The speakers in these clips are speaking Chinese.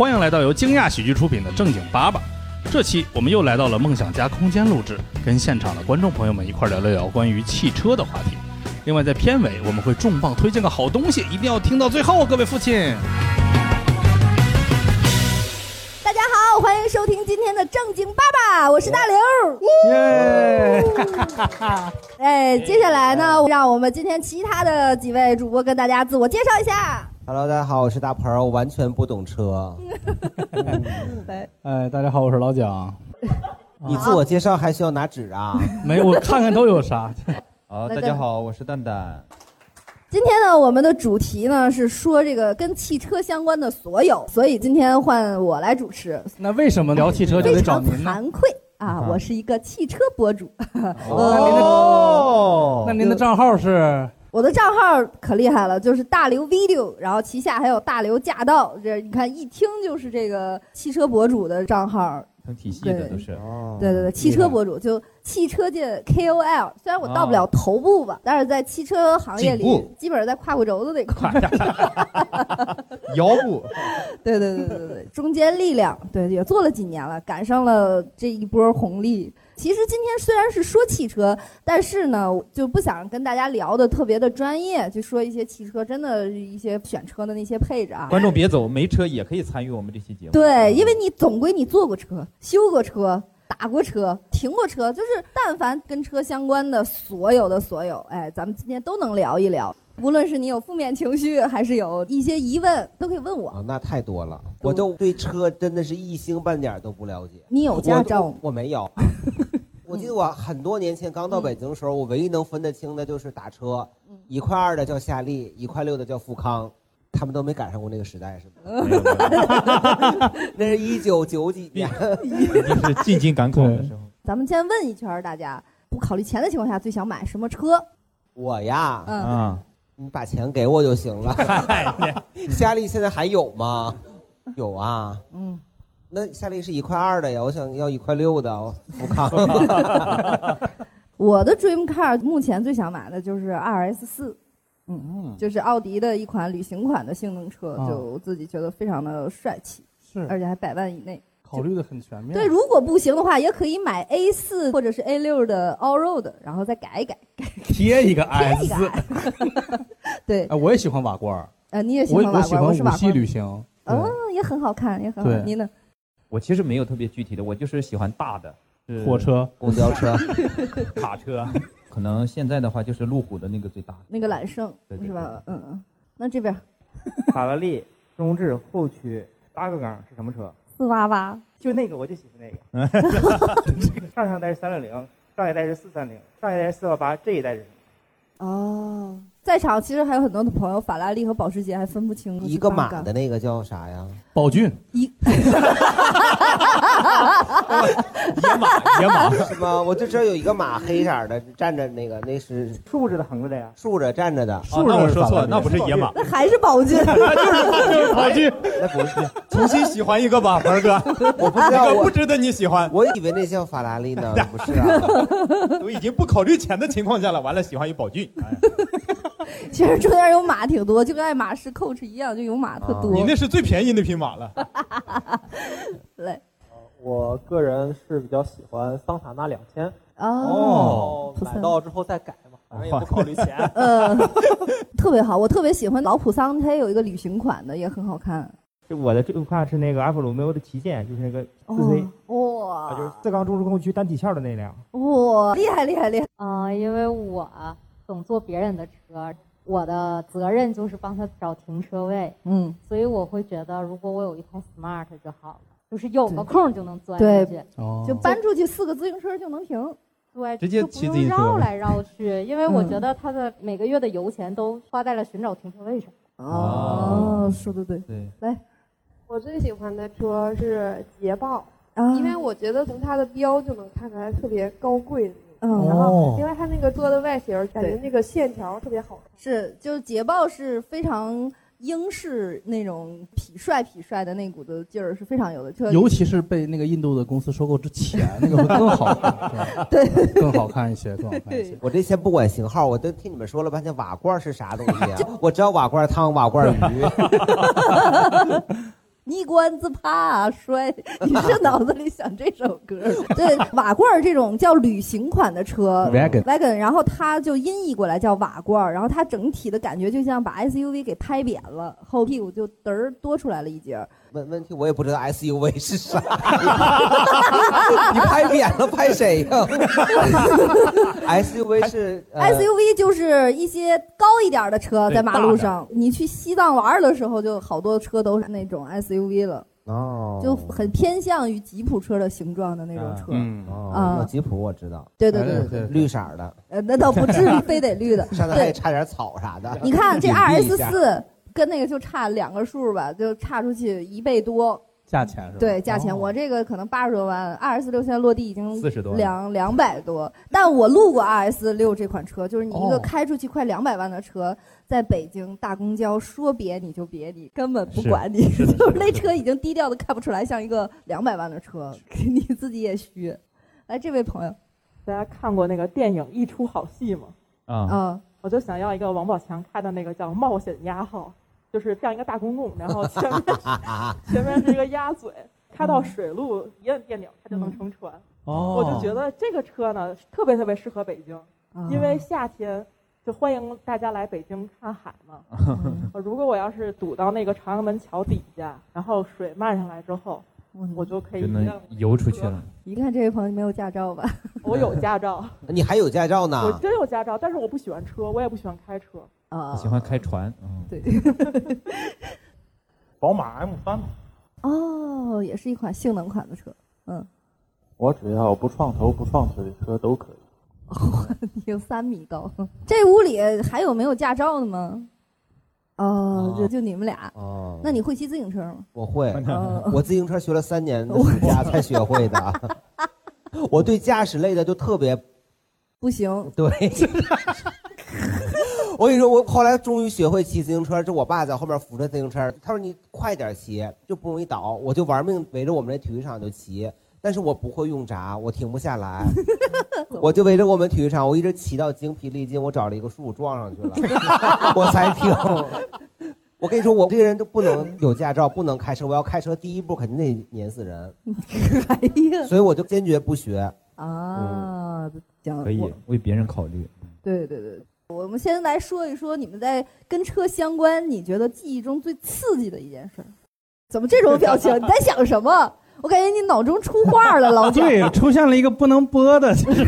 欢迎来到由惊讶喜剧出品的正经八爸。这期我们又来到了梦想家空间录制，跟现场的观众朋友们一块聊了聊关于汽车的话题。另外，在片尾我们会重磅推荐个好东西，一定要听到最后，各位父亲。大家好，欢迎收听今天的正经爸爸，我是大刘。耶！哎，接下来呢，让我们今天其他的几位主播跟大家自我介绍一下。Hello，大家好，我是大鹏儿，我完全不懂车。来，哎，大家好，我是老蒋。你自我介绍还需要拿纸啊？没，我看看都有啥。好，大家好，我是蛋蛋。今天呢，我们的主题呢是说这个跟汽车相关的所有，所以今天换我来主持，那为什么聊汽车就非得找常您呢？惭愧啊，啊我是一个汽车博主。哦那您的账号是？我的账号可厉害了，就是大刘 video，然后旗下还有大刘驾到，这你看一听就是这个汽车博主的账号。成体系的对都是。哦对对对，汽车博主就汽车界 KOL，虽然我到不了头部吧，但是在汽车行业里，基本上在胯骨轴子那块儿。腰部，对对对对对，中间力量，对也做了几年了，赶上了这一波红利。其实今天虽然是说汽车，但是呢，就不想跟大家聊的特别的专业，就说一些汽车真的一些选车的那些配置啊。观众别走，没车也可以参与我们这期节目。对，因为你总归你坐过车、修过车、打过车、停过车，就是但凡跟车相关的所有的所有，哎，咱们今天都能聊一聊。无论是你有负面情绪，还是有一些疑问，都可以问我。啊，那太多了，我都对车真的是一星半点都不了解。你有驾照？我我没有。我记得我很多年前刚到北京的时候，我唯一能分得清的就是打车，一块二的叫夏利，一块六的叫富康，他们都没赶上过那个时代是吗？那是一九九几年。就是进京赶考的时候。咱们先问一圈儿大家，不考虑钱的情况下，最想买什么车？我呀，嗯，啊，你把钱给我就行了。夏利现在还有吗？有啊。嗯，那夏利是一块二的呀，我想要一块六的我不扛。我的 dream car 目前最想买的就是 RS 四，嗯，就是奥迪的一款旅行款的性能车，啊就我自己觉得非常的帅气，是而且还百万以内。考虑的很全面。对，如果不行的话，也可以买 A 四或者是 A 六的 all road，然后再改一改，贴一个贴 S 一个。对，哎，我也喜欢瓦罐儿，呃，你也喜我欢瓦罐，我喜欢是瓦罐。五系旅行。哦，也很好看，也很好对看。你呢？我其实没有特别具体的，我就是喜欢大的，是火、车，公交车，卡车。可能现在的话就是路虎的那个最大。那个揽胜对对是吧？嗯嗯。那这边法 拉利中置后驱八个缸是什么车？四八八，就那个我就喜欢那个。上上代是三六零，上一代是四三零，上一代是四八八，这一代是什么？哦，在场其实还有很多的朋友，法拉利和保时捷还分不清一个马的那个叫啥呀？宝骏，一 野马，野马。是吗？我就知道有一个马黑色的站着，那个那是竖着的、横着的呀？竖着站着的，哦，那我说错了，那不是野马。那还是宝骏。就是宝骏，那不是。重新喜欢一个吧，鹏哥，我不知道，我值得你喜欢，我以为那叫法拉利呢，不是啊。都已经不考虑钱的情况下了，完了喜欢一宝骏。哎 其实中间有马挺多，就跟爱马仕 Coach 一样，就有马特多。你那是最便宜那匹马了。来我个人是比较喜欢桑塔纳两千，哦，买到之后再改嘛，反正也不考虑钱。嗯，特别好，我特别喜欢老普桑，它也有一个旅行款的，也很好看。就我的这块是那个阿弗鲁梅欧的旗舰，就是那个自推，哦啊，就是四缸中置后驱单体壳的那辆。哇，厉害厉害厉害！啊、因为我总坐别人的车，我的责任就是帮他找停车位，嗯，所以我会觉得，如果我有一台 smart 就好了，就是有个空就能钻对进去，哦就搬出去四个自行车就能停。对，直接就不用骑自行车绕来绕去，因为我嗯觉得他的每个月的油钱都花在了寻找停车位上。哦，说的对对，来我最喜欢的车是捷豹，啊，因为我觉得从它的标就能看出来特别高贵的那种。嗯然哦后，另外它那个做的外形，感觉那个线条特别好看。是就是捷豹是非常英式那种痞帅痞帅的那股子劲儿是非常有的。这尤其是被那个印度的公司收购之前，那个会更好看，对，更好看一些，更好看一些。我这先不管型号，我都听你们说了半天瓦罐是啥东西啊？我知道瓦罐汤、瓦罐鱼。泥罐子怕摔，你是脑子里想这首歌？对，瓦罐儿这种叫旅行款的车 Wagon wagon，然后它就音译过来叫瓦罐儿，然后它整体的感觉就像把 SUV 给拍扁了，后屁股就嘚儿多出来了一截儿。问问题我也不知道 SUV 是啥，你拍扁了拍谁呀？SUV 是、呃 SUV 就是一些高一点的车，在马路上，你去西藏玩的时候，就好多车都是那种 SUV 了，哦，就很偏向于吉普车的形状的那种车。嗯，哦，啊吉普我知道，对对对哎对，绿色的，呃，那倒不至于非得绿的。上头还对，差点草啥的。你看这 RS 四跟那个就差两个数吧，就差出去一倍多。价钱是吧？对，价钱哦我这个可能八十多万，R S 六现在落地已经四十多两两百多，但我路过 R S 六这款车，就是你一个哦开出去快两百万的车，在北京大公交说别你就别你，根本不管你，就是那车已经低调的看不出来像一个两百万的车，你自己也虚。来，这位朋友，大家看过那个电影《一出好戏》吗？啊，嗯，我就想要一个王宝强开的那个叫冒险家号，就是像一个大公共，然后前面 前面是一个鸭嘴，开到水路一摁电钮它就能乘船。哦，我就觉得这个车呢特别特别适合北京，啊因为夏天就欢迎大家来北京看海嘛。嗯 如果我要是堵到那个朝阳门桥底下，然后水漫上来之后，我就可以就能游出去了。一看这位朋友没有驾照吧？我有驾照，你还有驾照呢我？真有驾照，但是我不喜欢车，我也不喜欢开车。啊，喜欢开船，嗯，对，宝马 M 三，哦，也是一款性能款的车。嗯，我只要不撞头不撞腿的车都可以。你有三米高。这屋里还有没有驾照的吗？哦，就就你们俩。哦，那你会骑自行车吗？我会，哦 我自行车学了三年的暑假才学会的。我对驾驶类的就特别不行，对。我跟你说，我后来终于学会骑自行车，这我爸在后面扶着自行车，他说你快点骑，就不容易倒。我就玩命围着我们这体育场就骑，但是我不会用闸，我停不下来，我就围着我们体育场，我一直骑到精疲力尽，我找了一个树撞上去了，我才停。我跟你说，我这个人都不能有驾照，不能开车。我要开车，第一步肯定得碾死人，哎呀，所以我就坚决不学。啊，行，可以为别人考虑。对对对，我们先来说一说你们在跟车相关，你觉得记忆中最刺激的一件事儿。怎么这种表情？你在想什么？我感觉你脑中出画了，老蒋。对，出现了一个不能播的，就是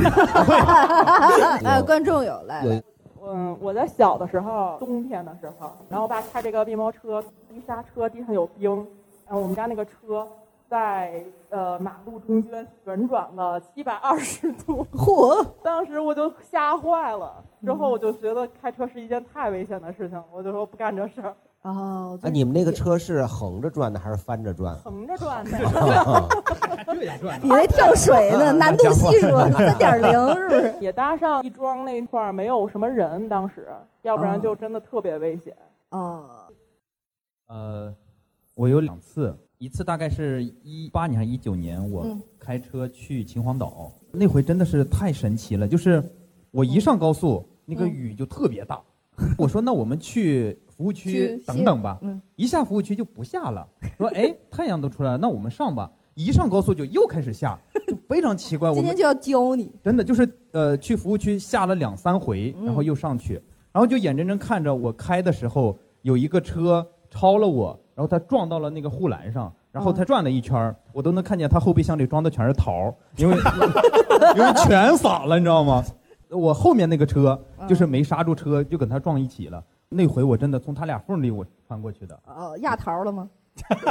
呃，观众有来来，嗯，我在小的时候，冬天的时候，然后我爸开这个面包车，一刹车地上有冰，然后我们家那个车在呃马路中间旋转了七百二十度，嚯！当时我就吓坏了，之后我就觉得开车是一件太危险的事情，我就说不干这事儿，哦，啊，你们那个车是横着转的还是翻着转？横着转的。你那跳水呢？难度系数三点零是不是？也搭上亦庄那块儿没有什么人，当时，要不然就真的特别危险。哦，呃，我有两次，一次大概是一八年还是一九年，我嗯开车去秦皇岛，那回真的是太神奇了，就是我一上高速，那个嗯雨就特别大。我说那我们去服务区等等吧，嗯，一下服务区就不下了。说哎，太阳都出来了，那我们上吧。一上高速就又开始下，就非常奇怪。我们今天就要教你。真的就是呃，去服务区下了两三回，然后又上去，然后就眼睁睁看着我开的时候有一个车超了我，然后他撞到了那个护栏上，然后他转了一圈儿，我都能看见他后备箱里装的全是桃儿，因为 因为全洒了，你知道吗？我后面那个车就是没刹住车，就跟他撞一起了。那回我真的从他俩缝里我穿过去的，哦，压桃了吗？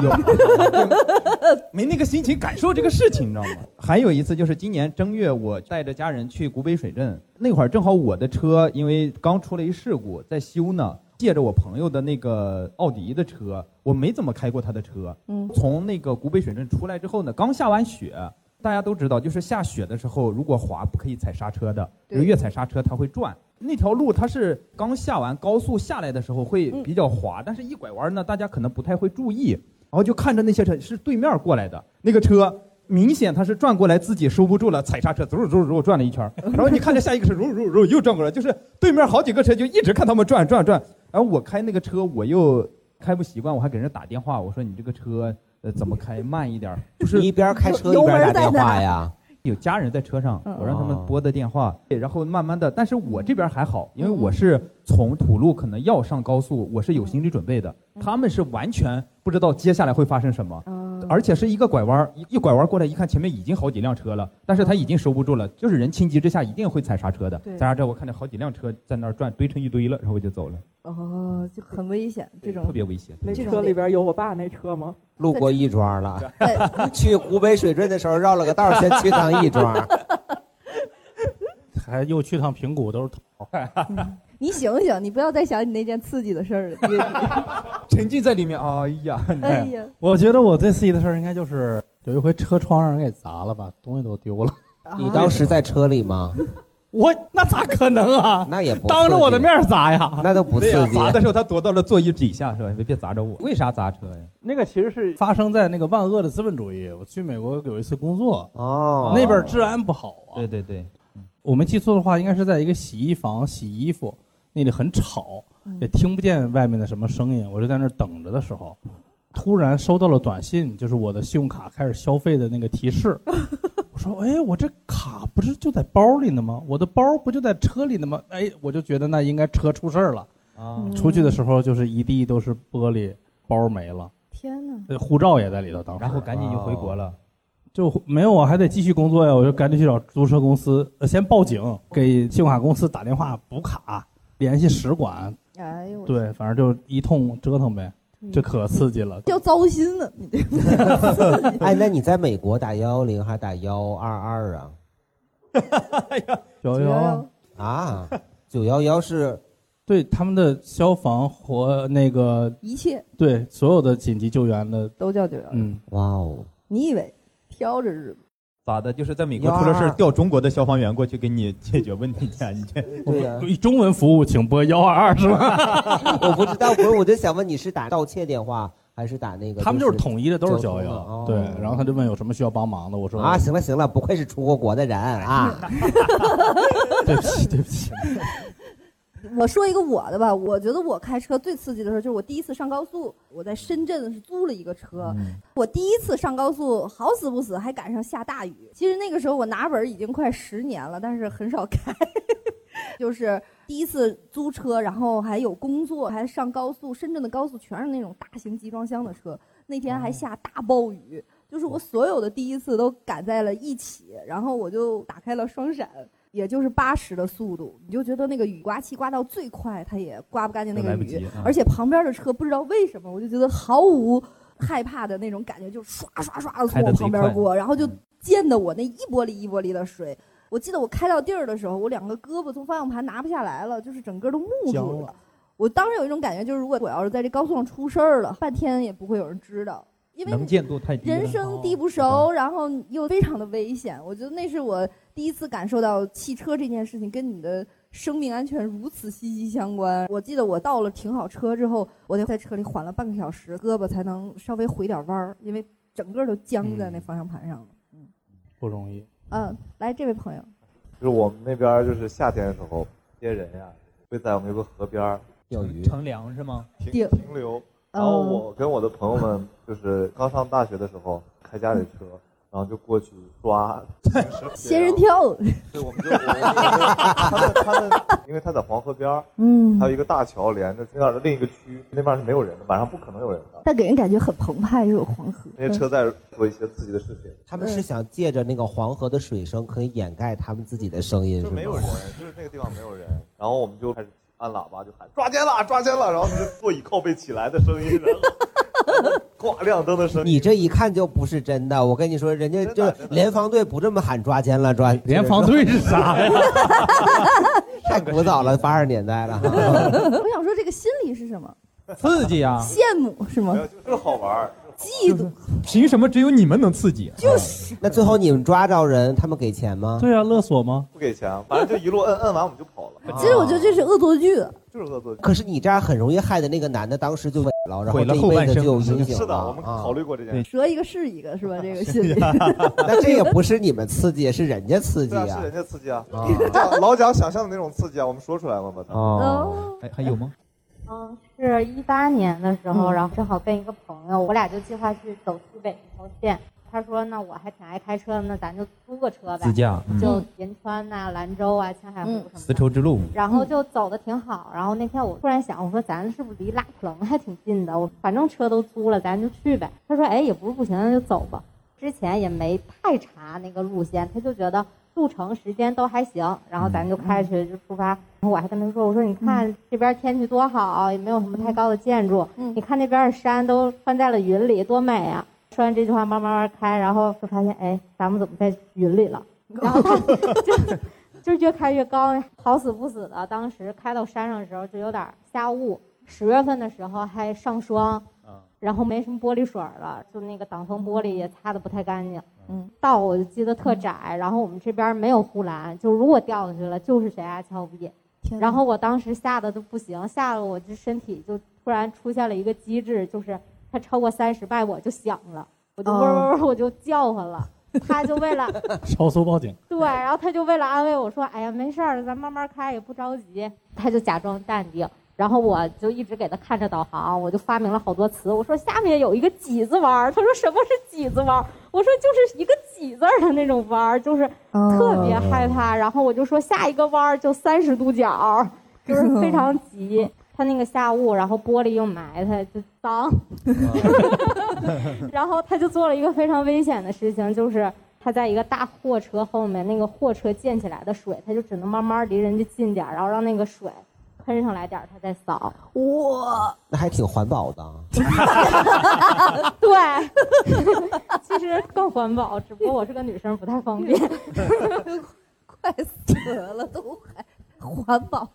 有 没那个心情感受这个事情，你知道吗？还有一次就是今年正月，我带着家人去古北水镇，那会儿正好我的车因为刚出了一事故，在修呢，借着我朋友的那个奥迪的车，我没怎么开过他的车。嗯从那个古北水镇出来之后呢，刚下完雪。大家都知道，就是下雪的时候，如果滑不可以踩刹车的，对越踩刹车它会转。那条路它是刚下完高速下来的时候会比较滑，但是一拐弯呢，大家可能不太会注意，然后就看着那些车是对面过来的那个车，明显他是转过来自己收不住了，踩刹车，走走走转了一圈，然后你看着下一个车，如如如又转过来，就是对面好几个车就一直看他们转转转，然后我开那个车我又开不习惯，我还给人打电话，我说你这个车呃怎么开？慢一点儿，就是你一边开车一边打电话呀。有家人在车上，嗯我让他们拨的电话，然后慢慢的，但是我这边还好，因为我是从土路可能要上高速，我是有心理准备的，他们是完全不知道接下来会发生什么，而且是一个拐弯，一一拐弯过来一看前面已经好几辆车了，但是他已经收不住了，就是人情急之下一定会踩刹车的，对踩刹车我看见好几辆车在那儿转，堆成一堆了，然后我就走了，哦，就很危险，这种特别危险。那这车里边有我爸那车吗？路过亦庄了，去湖北水镇的时候绕了个道，先去趟亦庄。还又去趟平谷，都是头。你醒醒，你不要再想你那件刺激的事儿了。沉浸在里面，哎呀，哎呀，我觉得我最刺激的事儿应该就是有一回车窗让人给砸了，把东西都丢了。你当时在车里吗？我那咋可能啊？那也不当着我的面砸呀，那都不刺激。对砸的时候他躲到了座椅底下是吧？别别砸着我。为啥砸车呀？那个其实是发生在那个万恶的资本主义。我去美国有一次工作，哦，那边治安不好啊。对对对，我没记错的话，应该是在一个洗衣房洗衣服，那里很吵，也听不见外面的什么声音。我就在那儿等着的时候，突然收到了短信，就是我的信用卡开始消费的那个提示。我说：“哎，我这卡不是就在包里呢吗？我的包不就在车里呢吗？”哎，我就觉得那应该车出事儿了。啊，出去的时候就是一地都是玻璃，包没了，天哪！呃护照也在里头。当时然后赶紧就回国了。就没有，我还得继续工作呀，我就赶紧去找租车公司，呃，先报警，给信用卡公司打电话补卡，联系使馆，哎呦，对，反正就一通折腾呗，这可刺激了。要糟心了，你这 哎，那你在美国打幺幺零还是打幺二二啊？幺幺啊，九幺幺是对他们的消防和那个一切对所有的紧急救援的，都叫九幺幺。嗯，哇哦，你以为挑着日子？咋的？就是在美国出了事儿，调中国的消防员过去给你解决问题去，你这 对呀、中文服务请拨幺二二是吧？我不知道，不是，我就想问你是打盗窃电话还是打那个？他们就是统一的，都是交通的幺哦。对，然后他就问有什么需要帮忙的，我说啊，行了行了，不愧是出过国的人啊！对不起对不起，我说一个我的吧，我觉得我开车最刺激的时候就是我第一次上高速，我在深圳是租了一个车，我第一次上高速好死不死还赶上下大雨。其实那个时候我拿本儿已经快十年了，但是很少开，就是第一次租车，然后还有工作，还上高速，深圳的高速全是那种大型集装箱的车，那天还下大暴雨。就是我所有的第一次都赶在了一起，然后我就打开了双闪，也就是八十的速度，你就觉得那个雨刮器刮到最快，它也刮不干净那个雨来不及，啊而且旁边的车不知道为什么，我就觉得毫无害怕的那种感觉，就刷刷刷的从我旁边过，然后就溅得我那一玻璃一玻璃的水。我记得我开到地儿的时候，我两个胳膊从方向盘拿不下来了，就是整个都木住了了。我当时有一种感觉，就是如果我要是在这高速上出事儿了，半天也不会有人知道，因为能见度太低了。人生地不熟，然后又非常的危险。我觉得那是我第一次感受到汽车这件事情跟你的生命安全如此息息相关。我记得我到了停好车之后，我就在车里缓了半个小时，胳膊才能稍微回点弯儿，因为整个都僵在那方向盘上了。嗯不容易。嗯，来这位朋友，就是我们那边就是夏天的时候，这些人呀会在我们有个河边儿钓鱼乘凉是吗？停停留。然后我跟我的朋友们就是刚上大学的时候开家里车，然后就过去抓仙人跳，对，我们就我们就他们他们，因为他在黄河边儿，嗯还有一个大桥连着那边儿的另一个区，那边儿是没有人的，晚上不可能有人的。但给人感觉很澎湃，又有黄河。那些车在做一些刺激的事情，他们是想借着那个黄河的水声，可以掩盖他们自己的声音，是没有人，就是那个地方没有人，然后我们就开始按喇叭就喊抓奸了，抓奸了，然后那个座椅靠背起来的声音，然后 挂亮灯的声音。你这一看就不是真的，我跟你说，人家就联防队不这么喊抓奸了，抓联防队是啥呀？太古早了，八十年代了。我想说这个心理是什么？刺激啊！羡慕是吗就是好玩儿。嫉妒凭什么只有你们能刺激？就是那最后你们抓着人，他们给钱吗？对啊，勒索吗？不给钱，反正就一路摁摁完我们就跑了，其实我觉得这是恶作剧。就是恶作剧。可是你这样很容易害的那个男的当时就萎了，然后毁了这一后半生辈子就有阴影是的，我们啊考虑过这件事。折一个是一个是吧？这个 心理。那这也不是你们刺激，是人家刺激啊，是啊人。家刺激啊，老蒋想象的那种刺激啊，我们说出来了，把它。哦，哦，还还有吗？嗯，是一八年的时候，嗯然后正好跟一个朋友，我俩就计划去走西北一条线。他说：“那我还挺爱开车的，那咱就租个车呗，自驾嗯就银川呐、兰州啊、青海湖什么的。丝绸之路，然后就走的挺好。然后那天我突然想，我说咱是不是离拉普楞还挺近的？我反正车都租了，咱就去呗。他说：“哎，也不是不行，那就走吧。”之前也没太查那个路线，他就觉得路程时间都还行，然后咱就开去就出发。然后我还跟他说：“我说你看这边天气多好，也没有什么太高的建筑，你看那边的山都穿在了云里，多美啊！”说完这句话，慢慢慢开，然后就发现，哎，咱们怎么在云里了？然后他就 就是越开越高，好死不死的，当时开到山上的时候就有点下雾，十月份的时候还上霜，然后没什么玻璃水儿了，就那个挡风玻璃也擦的不太干净。嗯，道我就记得特窄，然后我们这边没有护栏，就如果掉下去了就是悬崖峭壁。然后我当时吓得都不行，吓得我这身体就突然出现了一个机制，就是它超过三十迈我就响了，我就嗡嗡嗡我就叫唤了。他就为了 超速报警。对，然后他就为了安慰我说：“哎呀，没事儿，咱慢慢开，也不着急。”他就假装淡定，然后我就一直给他看着导航，我就发明了好多词。我说下面有一个几字弯儿，他说什么是几字弯儿？我说就是一个几字儿的那种弯儿，就是特别害怕。然后我就说下一个弯儿就三十度角，就是非常急。他那个下雾，然后玻璃又埋汰，就脏。然后他就做了一个非常危险的事情，就是他在一个大货车后面，那个货车溅起来的水，他就只能慢慢离人家近点儿，然后让那个水喷上来点儿，他再扫。哇！那还挺环保的。对，其实更环保，只不过我是个女生，不太方便。快死了，都还环保。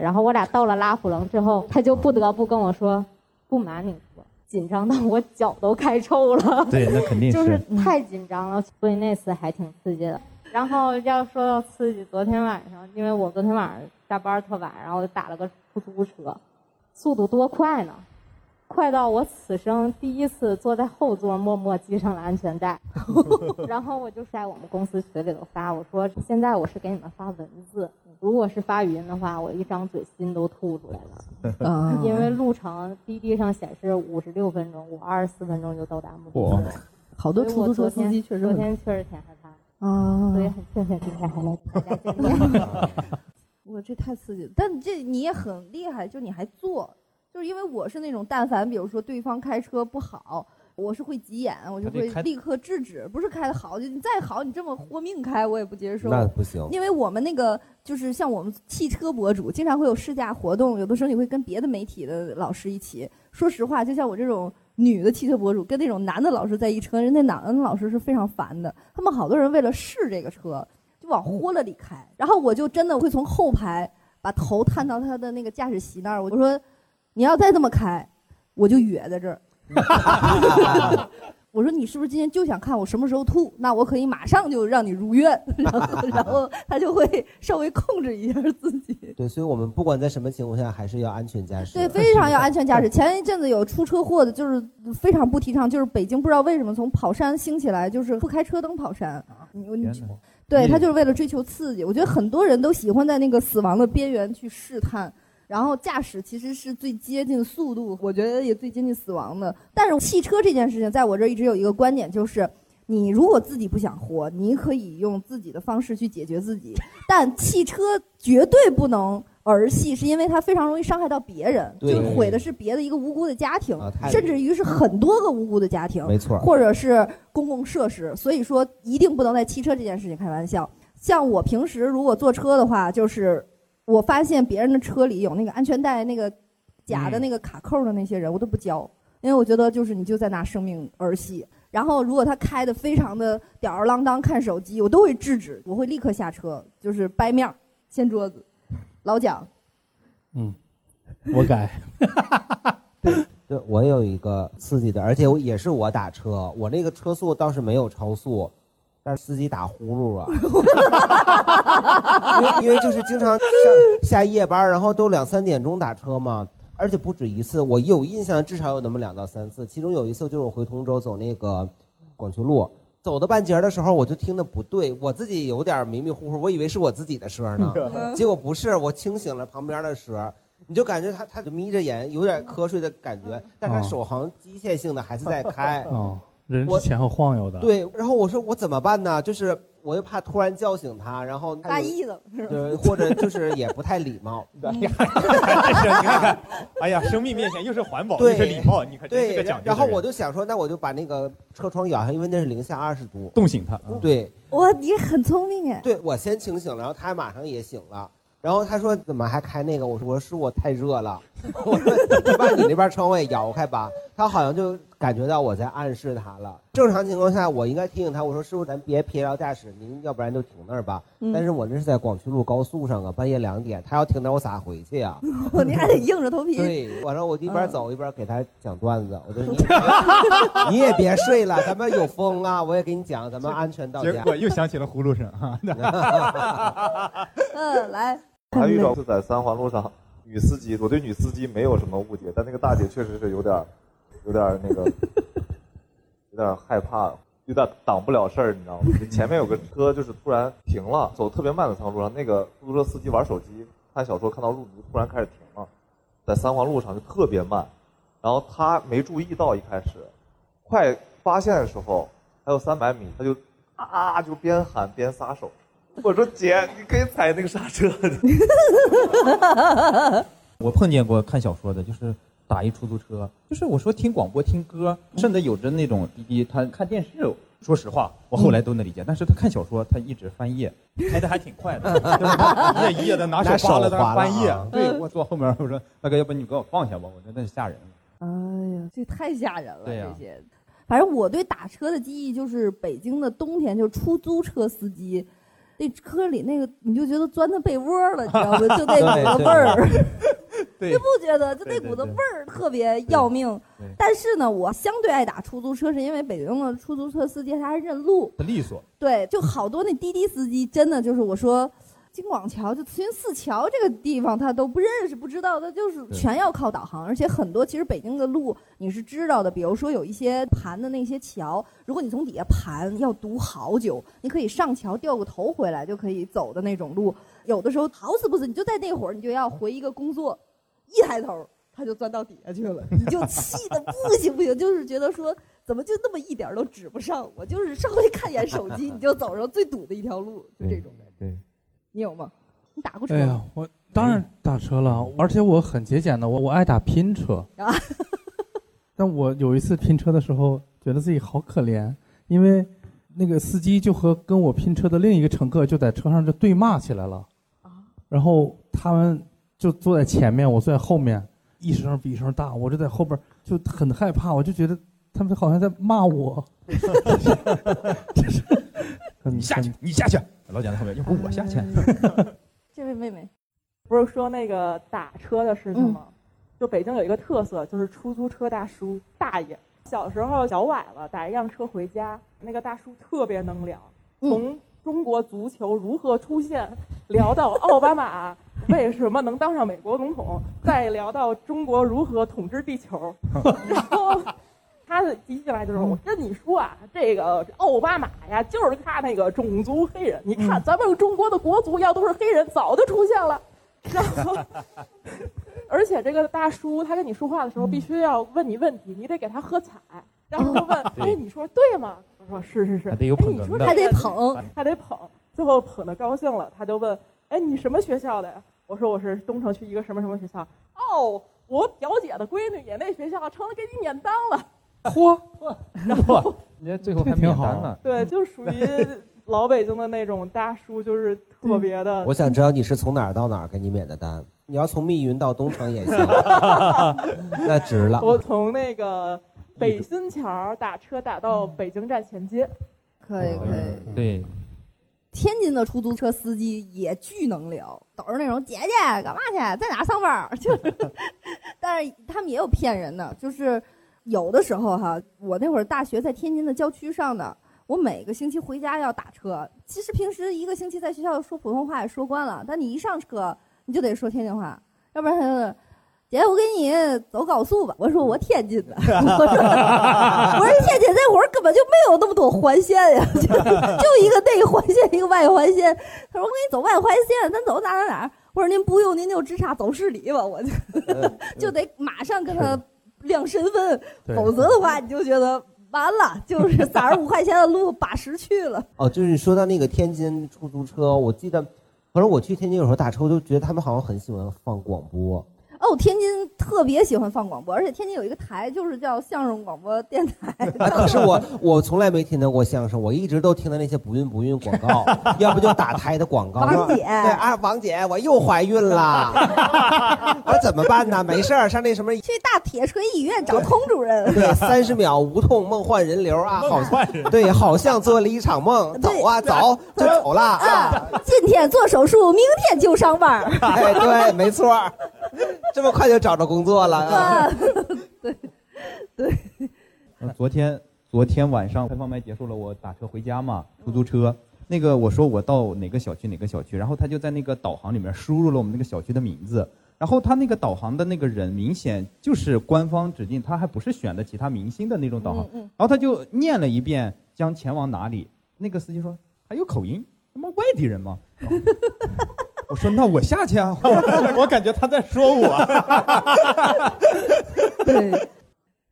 然后我俩到了拉普楞之后，他就不得不跟我说：“不瞒你说，紧张到我脚都开臭了。”对那肯定是就是太紧张了，所以那次还挺刺激的。然后要说到刺激，昨天晚上因为我昨天晚上下班特晚，然后我就打了个出租车，速度多快呢？快到我此生第一次坐在后座，默默系上了安全带。然后我就在我们公司群里头发，我说现在我是给你们发文字，如果是发语音的话，我一张嘴心都吐出来了。啊因为路程滴滴上显示五十六分钟，我二十四分钟就到达目的地了。好多出租车昨天司机确实很昨天确实挺害怕，啊所以很谢谢今天还来大家见面。我这太刺激了，但这你也很厉害，就你还做，就是因为我是那种，但凡比如说对方开车不好，我是会急眼，我就会立刻制止，不是开的好，就你再好，你这么豁命开，我也不接受。那不行因为我们那个就是像我们汽车博主，经常会有试驾活动，有的时候你会跟别的媒体的老师一起。说实话，就像我这种女的汽车博主，跟那种男的老师在一车，人家男的老师是非常烦的。他们好多人为了试这个车，就往豁了里开，然后我就真的会从后排把头探到他的那个驾驶席那儿，我说你要再这么开，我就哕在这儿。我说你是不是今天就想看我什么时候吐？那我可以马上就让你如愿，然后然后他就会稍微控制一下自己。对，所以我们不管在什么情况下，还是要安全驾驶。对，非常要安全驾驶。前一阵子有出车祸的，就是非常不提倡，就是北京不知道为什么从跑山兴起来，就是不开车灯跑山。你你对他就是为了追求刺激。我觉得很多人都喜欢在那个死亡的边缘去试探。然后驾驶其实是最接近速度，我觉得也最接近死亡的。但是汽车这件事情，在我这儿一直有一个观点，就是你如果自己不想活，你可以用自己的方式去解决自己，但汽车绝对不能儿戏，是因为它非常容易伤害到别人，就毁的是别的一个无辜的家庭，太甚至于是很多个无辜的家庭，没错或者是公共设施。所以说，一定不能在汽车这件事情开玩笑。像我平时如果坐车的话，就是我发现别人的车里有那个安全带那个假的那个卡扣的那些人，我都不交，因为我觉得就是你就在拿生命儿戏。然后如果他开的非常的吊儿郎当看手机，我都会制止，我会立刻下车，就是掰面儿掀桌子。老蒋，嗯，我改。对，我有一个刺激的，而且我也是我打车，我那个车速倒是没有超速，但是司机打呼噜啊。因为因为就是经常上下夜班，然后都两三点钟打车嘛，而且不止一次，我有印象至少有那么两到三次，其中有一次就是我回通州走那个广渠路。走到半截儿的时候，我就听的不对，我自己有点迷迷糊糊，我以为是我自己的声呢，结果不是，我清醒了旁边的声。你就感觉他他就眯着眼，有点瞌睡的感觉，但他手好像机械性的还是在 开。哦，人是前后晃悠的。对，然后我说我怎么办呢？就是我又怕突然叫醒他，然后大意了？对，或者就是也不太礼貌。你看看，哎呀，生命面前又是环保又对是礼貌，你看这个讲究。然后我就想说，那我就把那个车窗摇上，因为那是零下二十度，冻醒他。对，哇，你很聪明哎。对我先清醒了，然后他马上也醒了。然后他说怎么还开那个？我说我说是我太热了，我说你把你那边窗户也摇开吧。他好像就感觉到我在暗示他了。正常情况下，我应该提醒他，我说师傅咱别疲劳驾驶，您要不然就停那儿吧。嗯但是我那是在广渠路高速上啊，半夜两点，他要停那儿我咋回去啊、你还得硬着头皮。对，晚上我一边走一边给他讲段子，我就嗯你 你也别睡了，咱们有风啊，我也给你讲，咱们安全到家。结果又响起了呼噜声哈。嗯，来。还遇到是在三环路上，女司机，我对女司机没有什么误解，但那个大姐确实是有点儿，有点儿那个，有点害怕，有点挡不了事儿，你知道吗？就前面有个车就是突然停了，走特别慢的长路上，那个出租车司机玩手机看小说看到路迷突然开始停了，在三环路上就特别慢，然后他没注意到一开始，快发现的时候还有三百米，他就啊就边喊边撒手。我说姐，你可以踩那个刹车。我碰见过看小说的，就是打一出租车，就是我说听广播听歌，甚至有着那种滴滴，他看电视。说实话，我后来都能理解，但是他看小说，他一直翻页，开的还挺快的，一页一页的拿手扒拉在那翻页。对我坐后面，我说大哥，要不你给我放下吧，我觉得那吓人了。哎呀，这太吓人了，对呀这些。反正我对打车的记忆就是北京的冬天，就是出租车司机，那车里那个你就觉得钻到被窝了，你知道吗？就那 股子味儿，对你不觉得？就那股子味儿特别要命。但是呢，我相对爱打出租车，是因为北京的出租车司机他还认路，很利索。对，就好多那滴滴司机，真的就是我说，京广桥就慈云寺桥这个地方他都不认识不知道，他就是全要靠导航，而且很多其实北京的路你是知道的，比如说有一些盘的那些桥，如果你从底下盘要堵好久，你可以上桥掉个头回来就可以走的那种路，有的时候好死不死你就在那会儿你就要回一个工作，一抬头。他就钻到底下去了，你就气的不行不行，就是觉得说怎么就那么一点都指不上我，就是稍微看一眼手机，你就走上最堵的一条路，就这种。对，你有吗？你打过车哎呀？，我当然打车了，而且我很节俭的，我我爱打拼车。啊，但我有一次拼车的时候，觉得自己好可怜，因为那个司机就和跟我拼车的另一个乘客就在车上就对骂起来了。然后他们就坐在前面，我坐在后面，一声比一声大，我就在后边就很害怕，我就觉得他们好像在骂我。你下去，你下去。老蒋在后面，要不我下去。这位妹妹，不是说那个打车的事情吗？就北京有一个特色，就是出租车大叔大爷。小时候脚崴了，打一辆车回家，那个大叔特别能聊，从中国足球如何出现，聊到奥巴马为什么能当上美国总统，再聊到中国如何统治地球，然后。他的一进来就是，我跟你说啊，这个奥巴马呀，就是他那个种族黑人。你看，咱们中国的国足要都是黑人，早就出现了。然后，而且这个大叔他跟你说话的时候，必须要问你问题，你得给他喝彩，然后问，哎，你说对吗？我说是是是，还得有哎你说捧哏的还得捧，还得捧。最后捧的高兴了，他就问，哎，你什么学校的呀？我说我是东城区一个什么什么学校。哦，我表姐的闺女也那学校，成了给你免单了。嚯，然后人家最后还挺好免单了。对，就属于老北京的那种大叔，就是特别的。我想知道你是从哪儿到哪儿给你免的单？你要从密云到东城也行，那值了。我从那个北新桥打车打到北京站前街，可以可以。对，天津的出租车司机也巨能聊，都是那种姐姐干嘛去，在哪上班？就是，但是他们也有骗人的，就是有的时候哈，我那会儿大学在天津的郊区上的，我每个星期回家要打车。其实平时一个星期在学校说普通话也说惯了，但你一上车你就得说天津话，要不然他就。姐，我给你走高速吧。我说我天津的，我说我说天津那会儿根本就没有那么多环线呀，就 就一个内环线，一个外环线。他说我给你走外环线，咱走哪哪哪。我说您不用，您就直插走市里吧，我就 嗯就得马上跟他亮身份，否则的话你就觉得完了，就是三十五块钱的路八十去了。哦，就是说到那个天津出租车，我记得，反正我去天津有时候打车，我就觉得他们好像很喜欢放广播。哦，天津特别喜欢放广播，而且天津有一个台，就是叫相声广播电台。啊，可是我我从来没听到过相声，我一直都听的那些不孕不孕广告，要不就打胎的广告。王姐对啊，王姐，我又怀孕了，我怎么办呢？没事儿，上那什么，去大铁锤医院找佟主任。对，三十秒无痛梦幻人流啊，好对，好像做了一场梦，走啊走，就走了啊。啊，今天做手术，明天就上班。哎，对，没错，这么快就找着工作了对 对，呃昨天昨天晚上开放麦结束了，我打车回家嘛，出租车。那个我说我到哪个小区哪个小区，然后他就在那个导航里面输入了我们那个小区的名字，然后他那个导航的那个人明显就是官方指定，他还不是选的其他明星的那种导航，嗯嗯。然后他就念了一遍将前往哪里，那个司机说还有口音，他妈外地人吗？我说那我下去啊，我感觉他在说我。对，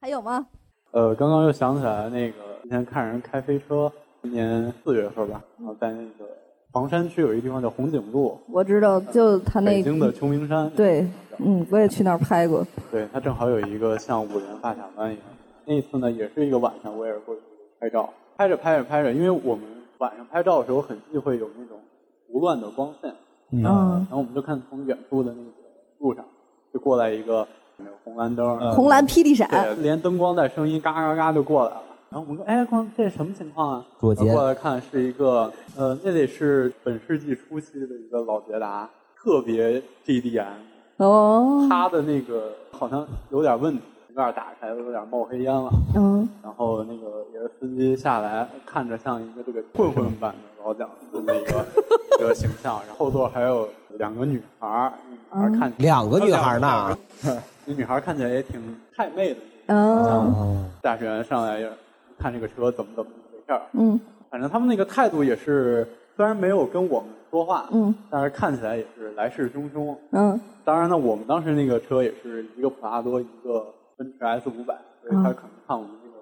还有吗？呃，刚刚又想起来那个之前看人开飞车，今年四月份吧，然后在那个房山区有一个地方叫红景路，我知道，就他那个北京的秋名山。对，嗯，我也去那儿拍过。对，他正好有一个像五连发卡湾一样。那一次呢，也是一个晚上，我也是过去拍照，拍着拍着拍着，因为我们晚上拍照的时候很忌讳有那种胡乱的光线，嗯。然后我们就看从远处的那个路上就过来一个那个红蓝灯，红蓝霹雳闪。对，连灯光带声音嘎嘎嘎就过来了。然后我们说，哎，光这什么情况啊？过来看是一个，呃，那得是本世纪初期的一个老捷达，特别 GDM，哦，它的那个好像有点问题，盖儿打开有点冒黑烟了。嗯，然后那个也是司机下来，看着像一个这个混混版的老蒋的那个一个 形象，然后后座还有两个女孩儿，女孩儿看两个女孩儿呢，那女孩儿看起来也挺太妹的，嗯。驾驶员上来也看这个车怎么怎么回事儿，嗯。反正他们那个态度也是，虽然没有跟我们说话，嗯，但是看起来也是来势汹汹。嗯。当然呢，我们当时那个车也是一个普拉多，一个奔驰 S 五百，所以他可能看我们这个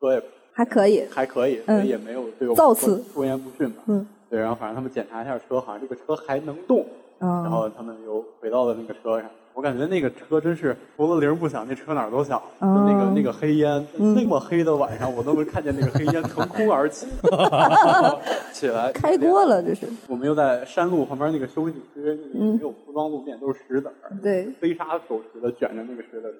车也还可以。还可以，所嗯以也没有对我们造次。出言不逊吧。嗯。对，然后反正他们检查一下车，好像这个车还能动，嗯。然后他们又回到了那个车上。我感觉那个车真是除了铃不响，那车哪儿都响。就那个哦那个黑烟，嗯。那么黑的晚上，我都能看见那个黑烟腾空而起，起来开锅了，这是。我们又在山路旁边那个休息区，那个嗯。没有铺装路面，都是石子儿，对，飞沙走石的卷着那个石子儿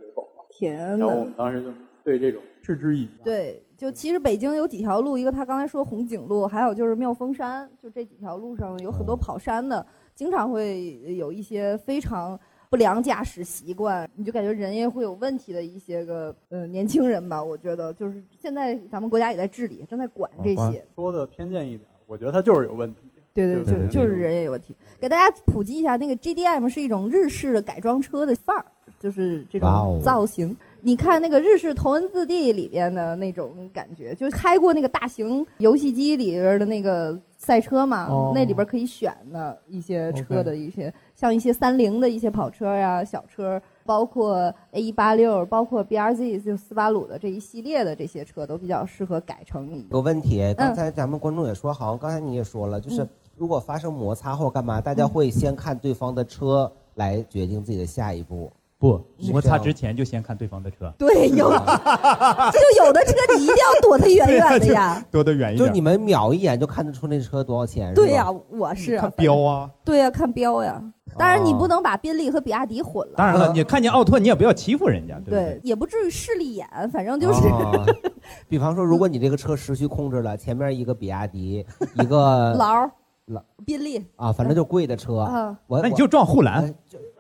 然后我们当时就对这种嗤之以鼻。对，就其实北京有几条路，一个他刚才说红景路，还有就是妙峰山，就这几条路上有很多跑山的，经常会有一些非常不良驾驶习惯，你就感觉人也会有问题的一些个呃年轻人吧。我觉得就是现在咱们国家也在治理，正在管这些。说的偏见一点，我觉得他就是有问题。对对，对就就是人也有问题。给大家普及一下，那个 GDM 是一种日式的改装车的范儿，就是这种造型。你看那个日式头文字 D 里边的那种感觉，就是开过那个大型游戏机里边的那个赛车嘛，哦。那里边可以选的一些车的一些，像一些三菱的一些跑车呀、小车，包括 A 一八六，包括 BRZ 就斯巴鲁的这一系列的这些车，都比较适合改成你有个问题，刚才咱们观众也说，好像刚才你也说了，就是嗯。如果发生摩擦或干嘛，大家会先看对方的车来决定自己的下一步。不，是摩擦之前就先看对方的车，对，有，就有的车你一定要躲得远远的呀。躲得远一点。就你们瞄一眼就看得出那车多少钱，对呀、我是啊看标啊。对呀、看标呀。当然，你哦不能把宾利和比亚迪混了。当然了，你看见奥拓，你也不要欺负人家，对不对？对，也不至于势利眼，反正就是、哦 比方说，如果你这个车失去控制了，前面一个比亚迪，一个 劳、劳宾利啊，反正就贵的车，啊，我那你就撞护栏哎，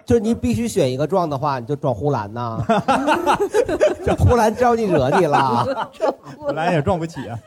就是你必须选一个撞的话，你就撞呼兰呐，这呼兰招你惹你了。呼兰也撞不起啊。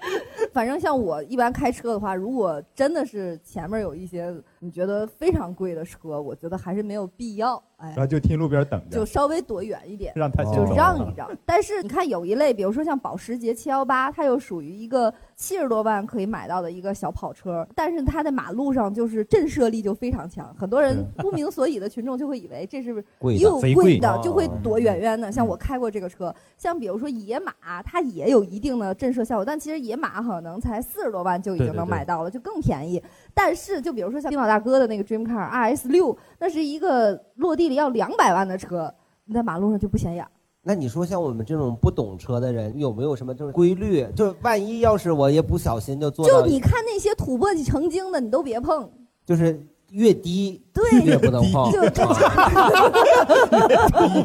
反正像我一般开车的话，如果真的是前面有一些你觉得非常贵的车，我觉得还是没有必要。哎。然，后就停路边等着，就稍微躲远一点，就让他先走让一让。但是你看，有一类，比如说像保时捷七幺八，它又属于一个七十多万可以买到的一个小跑车，但是它在马路上就是震慑力就非常强，很多人不明所以的群众就会以为这是贵的又贵贵的，哦。就会躲远远的。像我开过这个车，像比如说野马，它也有一定的震慑效果，但其实野马可能才四十多万就已经能买到了，就更便宜。但是就比如说像丁老大哥的那个 Dream Car RS 六，那是一个落地里要两百万的车，你在马路上就不显眼。那你说像我们这种不懂车的人，有没有什么就是规律？就万一要是我也不小心就坐到，就你看那些土簸箕成精的，你都别碰。就是越低对越不能碰，就这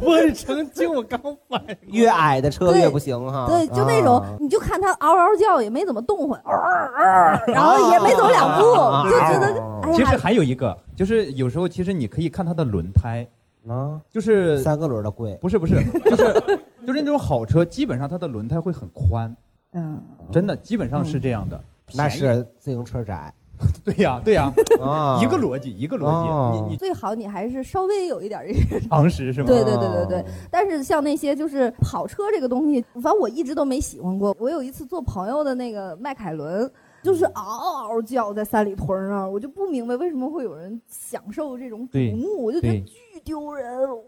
我成精，我刚反应越矮的车越不行哈。对，就那种，啊你就看他嗷嗷叫，也没怎么动换，嗷嗷然后也没走两步，啊就觉得哎其实，还有一个，就是有时候其实你可以看它的轮胎，啊，就是三个轮的贵，不是不是，就是就是那种好车，基本上它的轮胎会很宽，嗯，真的基本上是这样的。那是自行车窄。对呀对呀。啊，一个逻辑一个逻哦辑，你你最好你还是稍微有一点这个常识是吗？对对对对对，但是像那些就是跑车这个东西，反正我一直都没喜欢过。我有一次做朋友的那个迈凯伦，就是嗷嗷叫在三里屯上，我就不明白为什么会有人享受这种瞩目，我就觉得巨丢人。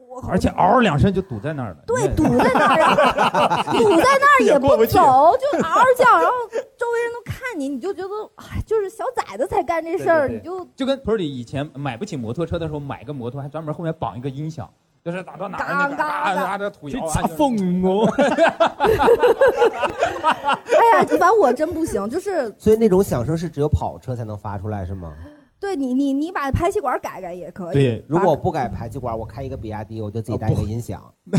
我靠而且嗷两声就堵在那儿了。对，堵在那儿啊，堵在那儿也不走，就嗷嗷叫，然后周围人都看你，你就觉得哎，就是小崽子才干这事儿，你就就跟村里以前买不起摩托车的时候，买个摩托还专门后面绑一个音响，就是打到哪儿那个嘎嘎的土窑啊，风哦。哎呀，反正我真不行，就是所以那种响声是只有跑车才能发出来是吗？对你你你把排气管改改也可以。对，如果我不改排气管，我开一个比亚迪，我就自己带一个音响，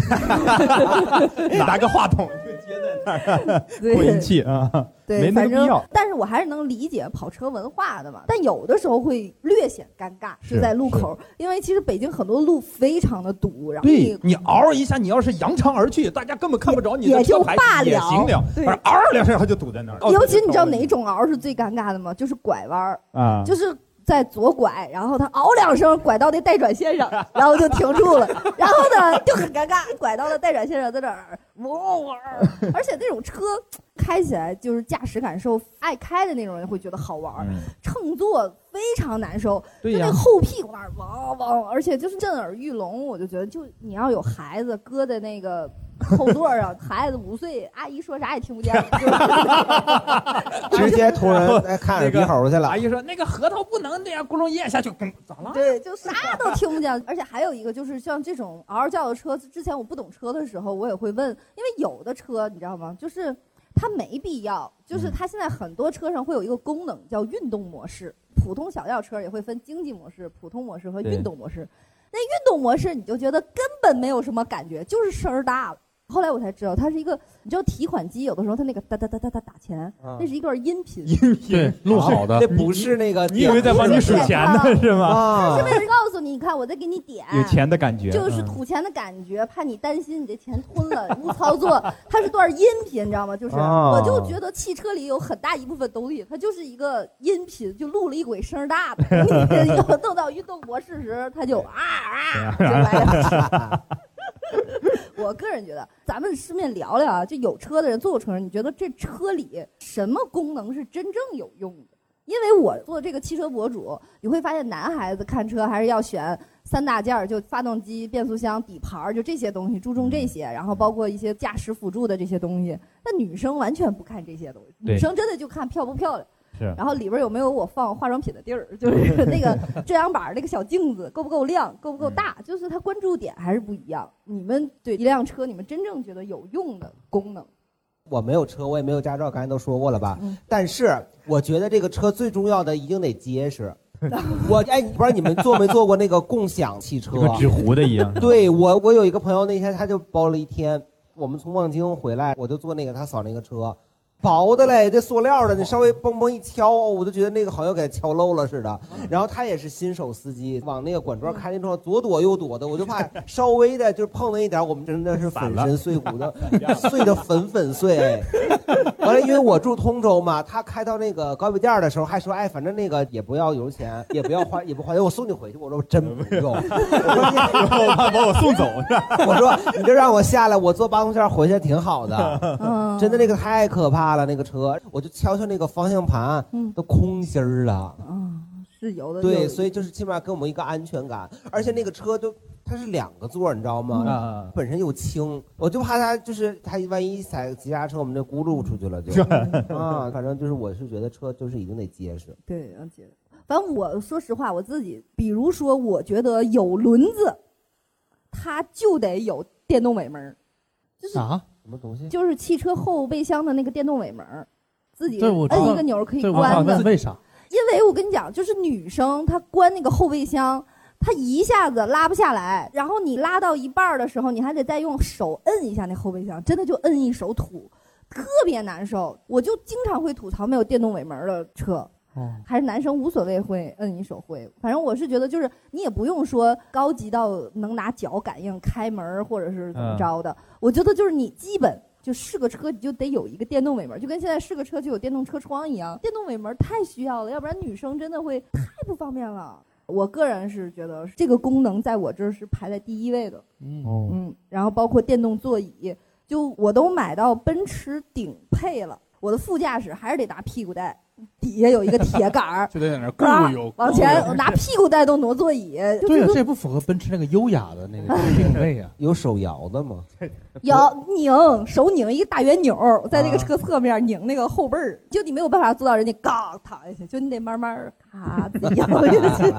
拿个话筒就接在那儿，对扩音器啊，对，没那个反正必要。但是我还是能理解跑车文化的嘛。但有的时候会略显尴尬，是就在路口，因为其实北京很多路非常的堵，然后对你你嗷一下，你要是扬长而去，大家根本看不着你的车牌也罢了行了，对而嗷两声它就堵在那儿。尤其你知道哪种嗷是最尴尬的吗？就是拐弯儿，啊就是在左拐，然后他嗷两声拐到那待转线上，然后就停住了，然后呢就很尴尬，拐到了待转线上，在那儿嗡嗡，而且那种车开起来就是驾驶感受，爱开的那种人会觉得好玩儿，乘坐非常难受，对呀。就那后屁股那儿嗡嗡，而且就是震耳欲聋，我就觉得就你要有孩子搁在那个。后座上，孩子五岁，阿姨说啥也听不见，直接突然哎看耳鼻喉去了。阿姨说那个核桃不能那样咕噜咽下去，咣咋了？对，就啥都听不见。而且还有一个就是像这种嗷嗷叫的车，之前我不懂车的时候，我也会问，因为有的车你知道吗？就是它没必要，就是它现在很多车上会有一个功能叫运动模式，普通小轿车也会分经济模式、普通模式和运动模式。那运动模式你就觉得根本没有什么感觉，就是声儿大了。后来我才知道，它是一个，你知道提款机有的时候它那个哒哒哒哒哒打钱，啊那是一段音频。音频录好的那不是那个，你以为在帮你数钱呢是吗？啊是为了告诉你，你看我在给你点，有钱的感觉，就是嗯吐钱的感觉，怕你担心你这钱吞了误操作。它是段音频，你知道吗？就是哦我就觉得汽车里有很大一部分东西，它就是一个音频，就录了一轨声大的。你要弄到运动模式时，它就啊啊 就来了。我个人觉得，咱们顺便聊聊啊，就有车的人、坐过车你觉得这车里什么功能是真正有用的？因为我做这个汽车博主，你会发现男孩子看车还是要选三大件儿，就发动机、变速箱、底盘儿，就这些东西，注重这些，然后包括一些驾驶辅助的这些东西。那女生完全不看这些东西，女生真的就看漂不漂亮。是然后里边有没有我放化妆品的地儿，就是那个遮阳板那个小镜子够不够亮，够不够大，就是它关注点还是不一样。你们对一辆车，你们真正觉得有用的功能？我没有车，我也没有驾照，刚才都说过了吧？嗯但是我觉得这个车最重要的一定得结实。我哎，不知道你们坐没坐过那个共享汽车？跟纸糊的一样。对我，我有一个朋友，那天他就包了一天，我们从望京回来，我就坐那个他扫那个车，薄的嘞，这塑料的，你稍微嘣嘣一敲，我就觉得那个好像给敲漏了似的。然后他也是新手司机，往那个管桩开那桩左躲右躲的，我就怕 稍微的就碰了一点，我们真的是粉身碎骨的，碎的粉粉碎。完了，因为我住通州嘛，他开到那个高碑店的时候还说，哎，反正那个也不要油钱，也不要花，也不花钱，我送你回去。我说我真不用，我说怕把我送走是吧？我说你就让我下来，我坐八通线回去挺好的。嗯，真的那个太可怕了，那个车，我就敲敲那个方向盘，嗯都空心儿了。嗯，是有的。对，所以就是起码给我们一个安全感，而且那个车就它是两个座，你知道吗？本身又轻，我就怕它就是它万一踩急刹车，我们这轱辘出去了就 啊，反正就是我是觉得车就是一定得结实。对，要结实。反正我说实话，我自己，比如说，我觉得有轮子，它就得有电动尾门儿，啊？什么东西？就是汽车后备箱的那个电动尾门，自己摁一个钮可以关的。为啥？因为我跟你讲，就是女生她关那个后备箱，她一下子拉不下来，然后你拉到一半的时候，你还得再用手摁一下那后备箱，真的就摁一手土，特别难受。我就经常会吐槽没有电动尾门的车。哦，还是男生无所谓会摁一手会，反正我是觉得就是你也不用说高级到能拿脚感应开门儿或者是怎么着的，我觉得就是你基本就是个车你就得有一个电动尾门，就跟现在是个车就有电动车窗一样，电动尾门太需要了，要不然女生真的会太不方便了。我个人是觉得这个功能在我这儿是排在第一位的，哦，嗯，然后包括电动座椅，就我都买到奔驰顶配了，我的副驾驶还是得拿屁股带，底下有一个铁杆儿，就得在那儿啊固有往前拿屁股带动挪座椅，就对呀、是这不符合奔驰那个优雅的那个 定位啊。有手摇的吗？摇拧手拧一个大圆钮，在那个车侧面拧那个后背儿，就你没有办法做到人家嘎躺下去，就你得慢慢儿咔自己摇下去，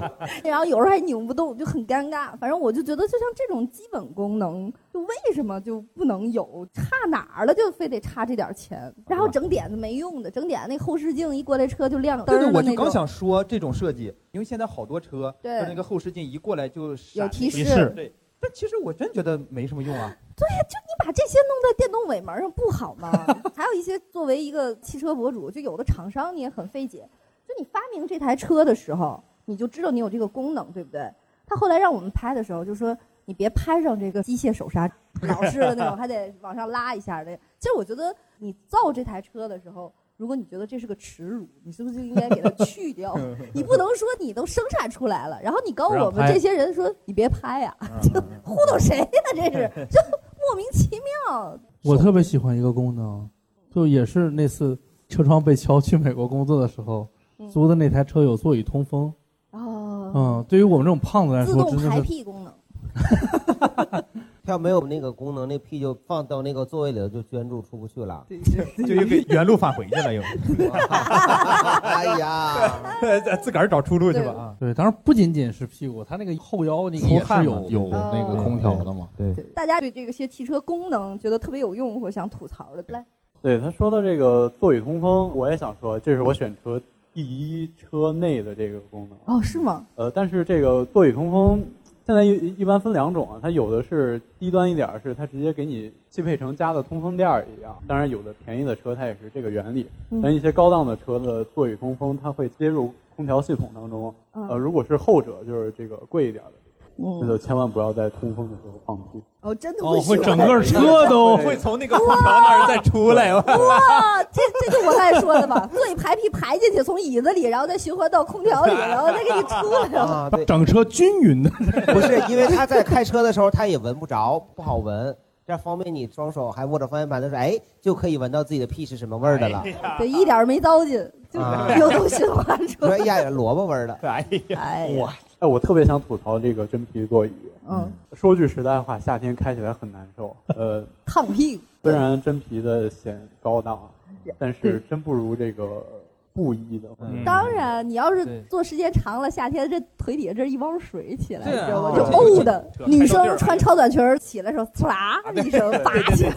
然后有时候还拧不动，就很尴尬。反正我就觉得，就像这种基本功能，就为什么就不能有？差哪儿了？就非得差这点儿钱，然后整点子没用的，整点那后视镜一过来车就亮灯对对。我就刚想说这种设计，因为现在好多车，对就那个后视镜一过来就闪有提示提示，对。但其实我真觉得没什么用啊。对呀，就你把这些弄在电动尾门上不好吗？还有一些作为一个汽车博主，就有的厂商你也很费解。就你发明这台车的时候，你就知道你有这个功能，对不对？他后来让我们拍的时候就说，你别拍上这个机械手刹，老式的那种，还得往上拉一下的。其实我觉得你造这台车的时候。如果你觉得这是个耻辱，你是不是就应该给它去掉？你不能说你都生产出来了，然后你告诉我们这些人说你别拍呀、就糊弄谁呢？这是就莫名其妙。我特别喜欢一个功能，就也是那次车窗被敲去美国工作的时候，租的那台车有座椅通风。哦，嗯，对于我们这种胖子来说，自动排屁功能。要没有那个功能，那屁就放到那个座位里头就捐助出不去了。就又给原路返回去了又。哎呀，自个儿找出路去吧啊！对，当然不仅仅是屁股，它那个后腰那个也是有有那个空调的嘛。对，大家对这个些汽车功能觉得特别有用或者想吐槽的，来，对他说的这个座椅通风，我也想说，这是我选车第一车内的这个功能。哦，是吗？呃，但是这个座椅通风现在一一般分两种啊，它有的是低端一点儿，是它直接给你汽配城加的通风垫儿一样。当然，有的便宜的车它也是这个原理。嗯但一些高档的车的座椅通风，它会接入空调系统当中。嗯呃，如果是后者，就是这个贵一点的。那嗯，就千万不要在通风的时候放屁。哦，真的哦，会会整个车都会从那个空调那儿再出来。哇，这这就我刚才说的嘛，座椅排屁排进去，从椅子里，然后再循环到空调里，然后再给你出来了。啊，对，整车均匀的。不是因为他在开车的时候他也闻不着，不好闻。这样方便你双手还握着方向盘的时候，哎，就可以闻到自己的屁是什么味儿的了。对，一点儿没糟践，就啊流动循环出来哎。呀，萝卜味儿的。哎呀，哎呀，哇，哎，我特别想吐槽这个真皮座椅。嗯，说句实在话，夏天开起来很难受。呃，烫屁股。虽然真皮的显高档，但是真不如这个布艺的。嗯当然，你要是坐时间长了，夏天这腿底下这一汪水起来，知道吗？哦就这呕的。女生穿超短裙起来的时候，呲啦一声拔起来，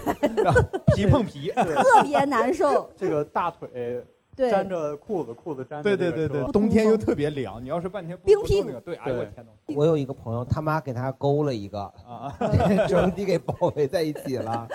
皮碰皮。特别难受。这个大腿对，粘着裤子，裤子粘着对对对对，冬天又特别凉，你要是半天不冰屁对，哎呦我天哪！我有一个朋友，他妈给他勾了一个，啊，整体给包围在一起了。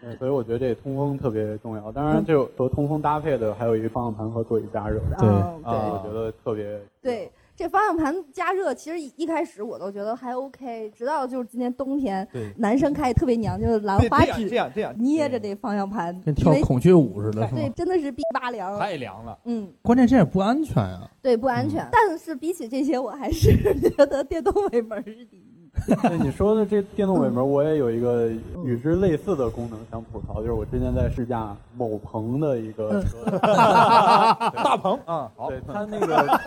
对，所以我觉得这通风特别重要。当然，就和通风搭配的还有一个方向盘和座椅加热，对啊，我觉得特别对，这方向盘加热，其实一一开始我都觉得还 OK，直到就是今年冬天，对男生开特别娘，就是兰对这样花指这样这样捏着这方向盘，跟跳孔雀舞似的，是对，真的是逼巴凉，太凉了。嗯，关键这也不安全呀。对，不安全。但是比起这些，我还是 觉得电动尾门是第一。对你说的这电动尾门，我也有一个与之类似的功能想吐槽，就是我之前在试驾某鹏的一个车，大鹏啊，好，对他那个，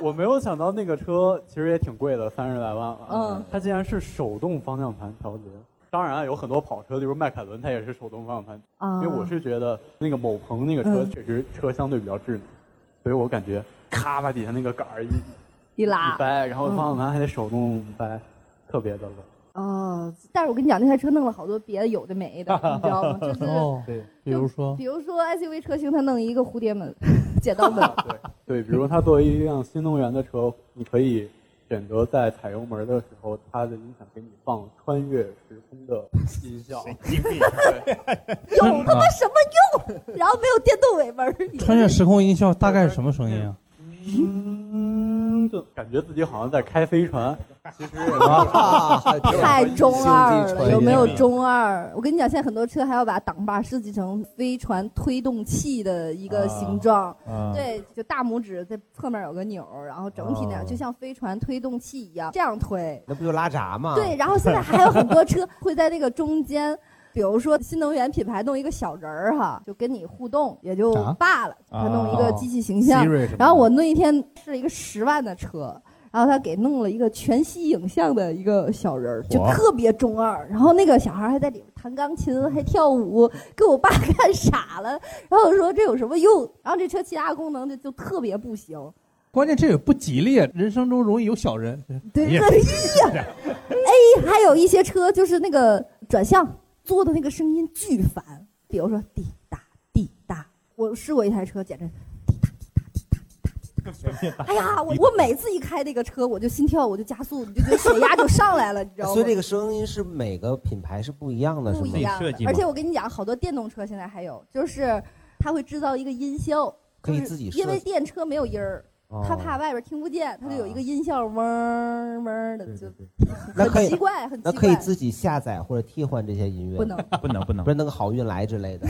我没有想到那个车其实也挺贵的，三十来万了。嗯，它竟然是手动方向盘调节。当然有很多跑车，例如迈凯伦，它也是手动方向盘。啊因为我是觉得那个某鹏那个车嗯确实车相对比较智能，所以我感觉咔把底下那个杆儿一一拉一掰，然后嗯方向盘还得手动掰，特别的冷。哦，但是我跟你讲，那台车弄了好多别的有的没的，你知道吗？就是哦，对，比如说比如说 SUV 车型，它弄一个蝴蝶门、剪刀门，对对，比如它作为一辆新能源的车，你可以选择在踩油门的时候，它的音响给你放穿越时空的音效。有他妈什么用？然后没有电动尾门，穿越时空音效大概是什么声音啊？嗯，就感觉自己好像在开飞船，其实太中二了，有没有中二？我跟你讲，现在很多车还要把挡把设计成飞船推动器的一个形状，啊对，就大拇指在侧面有个钮，然后整体那样，哦就像飞船推动器一样这样推。那不就拉闸吗？对，然后现在还有很多车会在那个中间。比如说新能源品牌弄一个小人儿哈，就跟你互动也就啊罢了，啊他弄一个机器形象。然后我那一天是一个十万的车，然后他给弄了一个全息影像的一个小人儿，就特别中二。然后那个小孩还在里面弹钢琴，还跳舞，给我爸看傻了。然后我说这有什么用？然后这车其他功能就就特别不行。关键这也不吉利，人生中容易有小人。对，哎呀哎呀，A 还有一些车就是那个转向做的那个声音巨烦，比如说滴答滴答，我试过一台车，简直滴答滴答滴答滴答滴答。哎呀，我我每次一开那个车，我就心跳，我就加速，你就觉得血压就上来了，你知道吗？所以这个声音是每个品牌是不一样的？不一样的。而且我跟你讲，好多电动车现在还有，就是它会制造一个音效，可以就是自己设因为电车没有音儿。哦他怕外边听不见，他就有一个音效嗡嗡的，就很奇怪，很奇怪。那可以自己下载或者替换这些音乐？不能不能不能不是那个好运来之类的。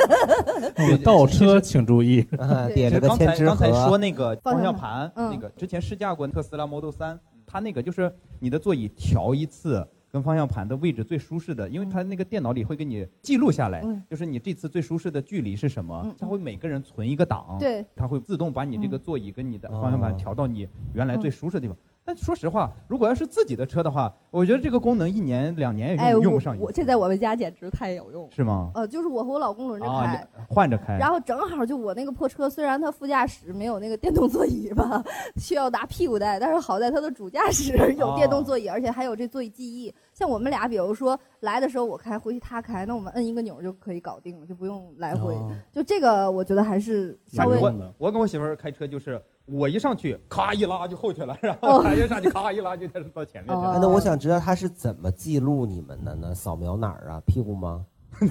对倒车请注意，啊点了个刚才千纸刚才说那个方向盘盘，那个之前试驾过特斯拉 Model 3，它那个就是你的座椅调一次。跟方向盘的位置最舒适的，因为它那个电脑里会给你记录下来，嗯。就是你这次最舒适的距离是什么嗯，它会每个人存一个档，对。它会自动把你这个座椅跟你的方向哦盘调到你原来最舒适的地方。但说实话，如果要是自己的车的话，我觉得这个功能一年两年也哎，用用不上我这在我们家简直太有用。是吗？呃，就是我和我老公轮着啊，开，你换着开，然后正好就我那个破车，虽然它副驾驶没有那个电动座椅吧，需要拿屁股带，但是好在它的主驾驶 有电动座椅，而且还有这座椅记忆。像我们俩，比如说来的时候我开，回去他开，那我们摁一个钮就可以搞定了，就不用来回。哦就这个，我觉得还是稍微。我我跟我媳妇儿开车就是，我一上去咔一拉就后去了，然哦后她一上去咔一拉就开始到前面去了。啊那我想知道他是怎么记录你们的呢？扫描哪儿啊？屁股吗？没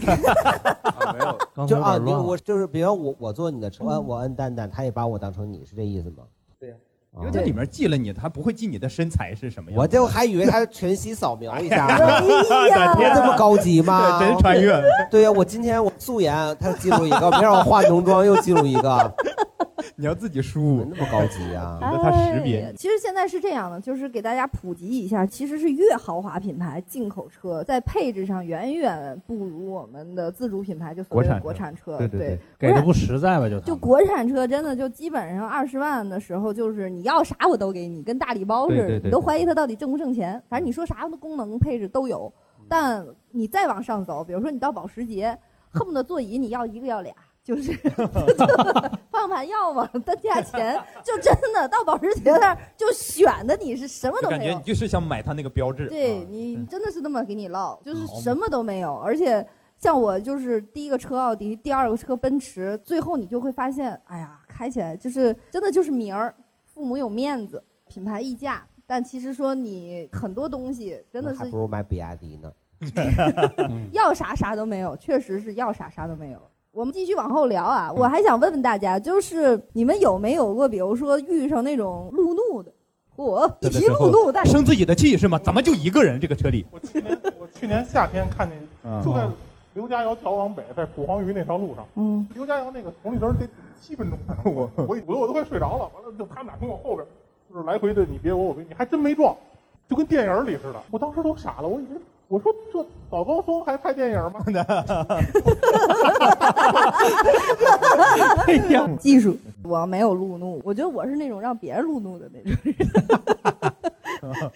有，刚才就啊，我就是，比方我我坐你的车，我我摁蛋蛋，他也把我当成你是这意思吗？对呀，啊因为这里面记了你，他不会记你的身材是什么样。我就还以为他全息扫描一下，哎呀我这么高级吗？对真穿越。对呀，我今天我素颜，他记录一个；明儿我化浓妆又记录一个，你要自己输，那么高级啊！那它识别哎。其实现在是这样的，就是给大家普及一下，其实是越豪华品牌进口车在配置上远远不如我们的自主品牌，就所谓的国国产产车。对对对对，给的不实在吧？就就国产车真的就基本上二十万的时候，就是你要啥我都给你，跟大礼包似的，对对对你都怀疑它到底挣不挣钱。反正你说啥的功能配置都有，但你再往上走，比如说你到保时捷，恨不得座椅你要一个要俩。就是方向盘要吗？单价钱就真的到保时捷那儿就选的你是什么都没有就感觉你，就是想买它那个标志。对你真的是那么给你唠，就是什么都没有，而且像我就是第一个车奥迪，第二个车奔驰，最后你就会发现，哎呀，开起来就是真的就是名儿，父母有面子，品牌溢价，但其实说你很多东西真的是还不如买比亚迪呢。要啥啥都没有，确实是要啥啥都没有。我们继续往后聊啊，我还想问问大家，就是你们有没有过，比如说遇上那种路怒的，我一提路怒，但生自己的气是吗？怎么就一个人这个车里？我去年我去年夏天看见，嗯。就在刘家窑桥往北，在蒲黄榆那条路上，嗯，刘家窑那个红绿灯得七分钟，我我我我都快睡着了，完了就他们俩从我后边，就是来回的你别我我别你，还真没撞，就跟电影里似的，我当时都傻了，我以为我说这早高峰还拍电影吗？哎呀，技术，我没有路怒，我觉得我是那种让别人路怒的那种人。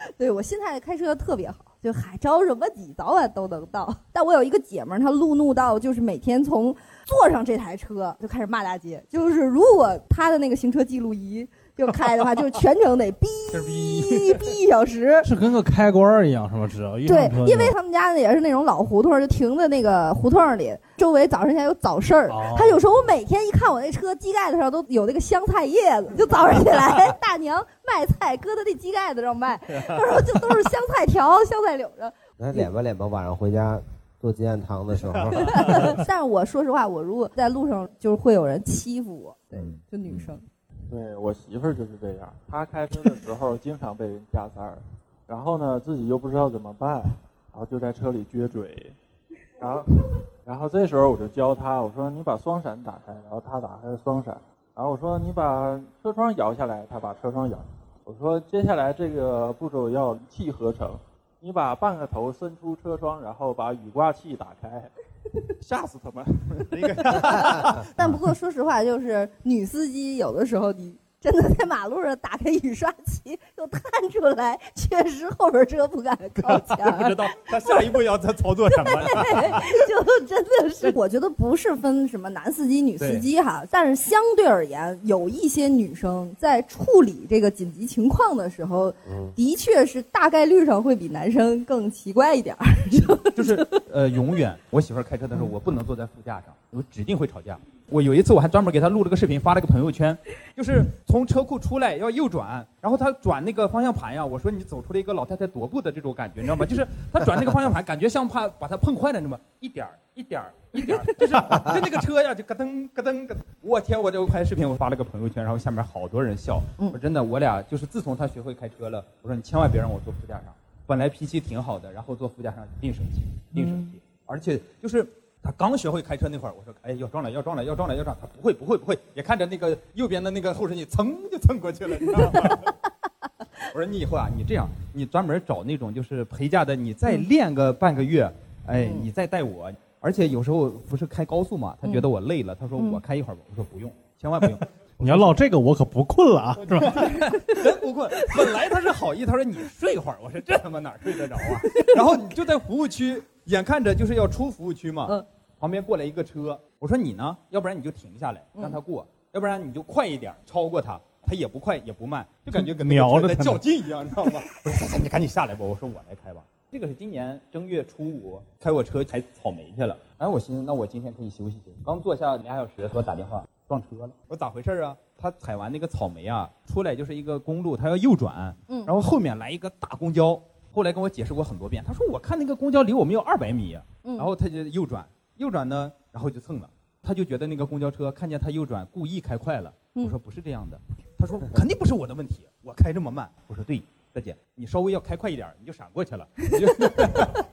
对我现在开车特别好，就还着什么急，早晚都能到。但我有一个姐们儿，她路怒到就是每天从坐上这台车就开始骂大街，就是如果她的那个行车记录仪 就开的话，就是全程得哔哔哔一小时。是跟个开关一样，是吗？只要一对因为他们家也是那种老胡同，就停在那个胡同里，周围早上起来有早市儿。哦他有时候我每天一看我那车机盖子上都有那个香菜叶子，就早上起来 大娘卖菜搁在那机盖子上卖，他说就都是香菜条、香菜柳子。来脸吧脸吧，晚上回家做鸡蛋汤的时候，但是我说实话，我如果在路上就是会有人欺负我，对，就女生。对我媳妇儿就是这样，她开车的时候经常被人加塞儿，然后呢自己又不知道怎么办，然后就在车里撅嘴，然后然后这时候我就教她，我说你把双闪打开，然后她打开了双闪，然后我说你把车窗摇下来，她把车窗摇，我说接下来这个步骤要一气呵成，你把半个头伸出车窗，然后把雨刮器打开，吓死他们。但不过说实话，就是女司机有的时候你。真的在马路上打开雨刷器又探出来，确实后边车不敢靠 前。不知道他下一步要在操作什么。就真的是，我觉得不是分什么男司机、女司机哈，但是相对而言，有一些女生在处理这个紧急情况的时候，的确是大概率上会比男生更奇怪一点儿。就是呃，永远我媳妇儿开车的时候，我不能坐在副驾上，我指定会吵架。我有一次我还专门给他录了个视频，发了个朋友圈，就是从车库出来要右转，然后他转那个方向盘呀，我说你走出了一个老太太踱步的这种感觉，你知道吗？就是他转那个方向盘，感觉像怕把她碰坏了，那么？一点儿一点儿一点儿，就是就那个车呀，就咯噔咯噔咯噔。我天，我就拍视频，我发了个朋友圈，然后下面好多人笑。我真的，我俩就是自从他学会开车了，我说你千万别让我坐副驾上。本来脾气挺好的，然后坐副驾上一定生气，一定生气。而且就是他刚学会开车那会儿，我说哎要撞了要撞了要撞了要撞，他不会不会不会，也看着那个右边的那个后视镜蹭就蹭过去了，你知道吗？我说你以后啊，你这样，你专门找那种就是陪驾的，你再练个半个月，哎，你再带我。而且有时候不是开高速嘛，他觉得我累了，他说我开一会儿吧，我说不用，千万不用。你要唠这个，我可不困了啊，是吧？真不困。本来他是好意，他说你睡一会儿，我说这他妈哪睡得着啊？然后你就在服务区，眼看着就是要出服务区嘛，旁边过来一个车，我说你呢？要不然你就停下来让他过，要不然你就快一点超过他，他也不快也不慢，就感觉跟那个车在瞄着在较劲一样，你知道吗？我 说你赶紧下来吧，我说我来开吧。这个是今年正月初五开我车采草莓去了，哎，我寻思那我今天可以休息休息。刚坐下俩小时，给我打电话撞车了，我说咋回事啊？他采完那个草莓啊，出来就是一个公路，他要右转，嗯然后后面来一个大公交，后来跟我解释过很多遍，他说我看那个公交离我们有二百米，嗯然后他就右转，右转呢，然后就蹭了，他就觉得那个公交车看见他右转，故意开快了。嗯我说不是这样的，他说肯定不是我的问题，我开这么慢。我说对，大姐，你稍微要开快一点，你就闪过去了，你 就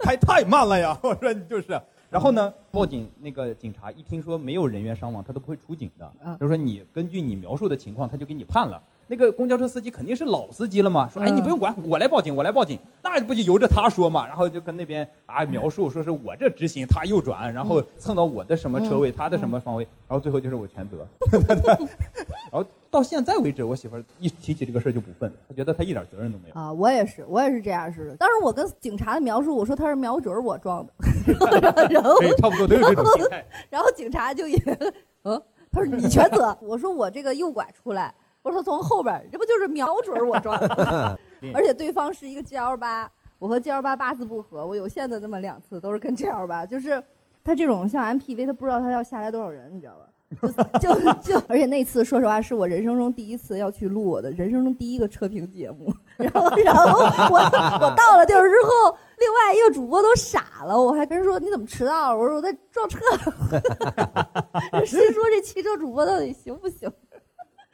开太慢了呀。我说你就是。然后呢，报警那个警察一听说没有人员伤亡，他都不会出警的。嗯就说你根据你描述的情况，他就给你判了。那个公交车司机肯定是老司机了嘛，说哎嗯你不用管，我来报警，我来报警，那不就由着他说嘛？然后就跟那边啊描述说是我这直行，他右转，然后蹭到我的什么车位，他的什么方位，然后最后就是我全责。然后到现在为止，我媳妇儿一提起这个事儿就不愤，她觉得她一点责任都没有。啊，我也是，我也是这样式的。当时我跟警察的描述，我说他是瞄准我撞的，然后差不多都有这种心态。然后 警察就也，嗯，他说你全责。我说我这个右拐出来，我说从后边，这不就是瞄准我撞的？而且对方是一个 G L 八，我和 G L 八八字不合，我有限的那么两次都是跟 G L 八，就是他这种像 M P V，他不知道他要下来多少人，你知道吧？就就就，而且那次说实话是我人生中第一次要去录我的人生中第一个车评节目，然后然后我我到了地儿之后，另外一个主播都傻了，我还跟人说你怎么迟到了？我说我在撞车。谁说这汽车主播到底行不行？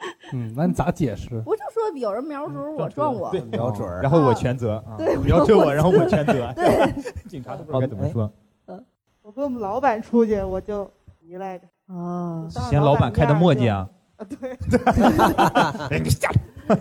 嗯，那你咋解释？我就说有人瞄准我撞我，对瞄准儿然后我全责，对瞄准我，然后我全责。对，警察都不知道该怎么说。嗯我跟我们老板出去，我就急来着。啊，嫌老板开的磨叽啊？啊，对。哎，你下来。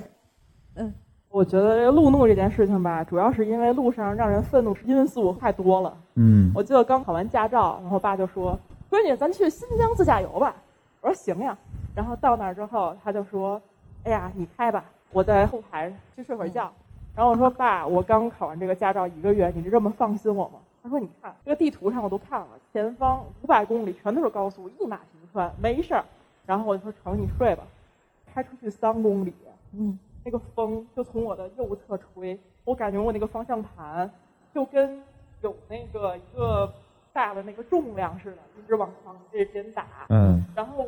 嗯我觉得这个路怒这件事情吧，主要是因为路上让人愤怒因素太多了。嗯我记得刚考完驾照，然后我爸就说：“闺女，咱去新疆自驾游吧。”我说：“行呀。”然后到那儿之后，他就说：“哎呀，你开吧，我在后排去睡会儿觉。”然后我说：“爸，我刚考完这个驾照一个月，你就这么放心我吗？”他说：“你看这个地图上我都看了，前方五百公里全都是高速，一马平川，没事儿。”然后我就说：“成，你睡吧。”开出去三公里，嗯，那个风就从我的右侧吹，我感觉我那个方向盘就跟有那个一个大的那个重量似的，一直往往这边打。嗯然后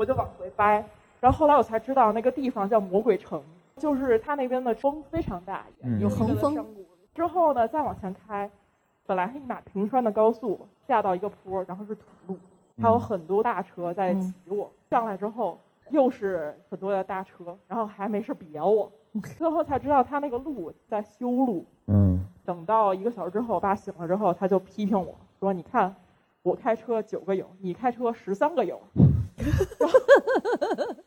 我就往回掰，然后后来我才知道那个地方叫魔鬼城，就是它那边的风非常大，嗯有横风。之后呢，再往前开，本来是一马平川的高速，下到一个坡，然后是土路，还有很多大车在挤我。上来之后又是很多的大车，然后还没事别我。最后才知道他那个路在修路。嗯等到一个小时之后，我爸醒了之后，他就批评我说：“你看，我开车九个油，你开车十三个油。”然后，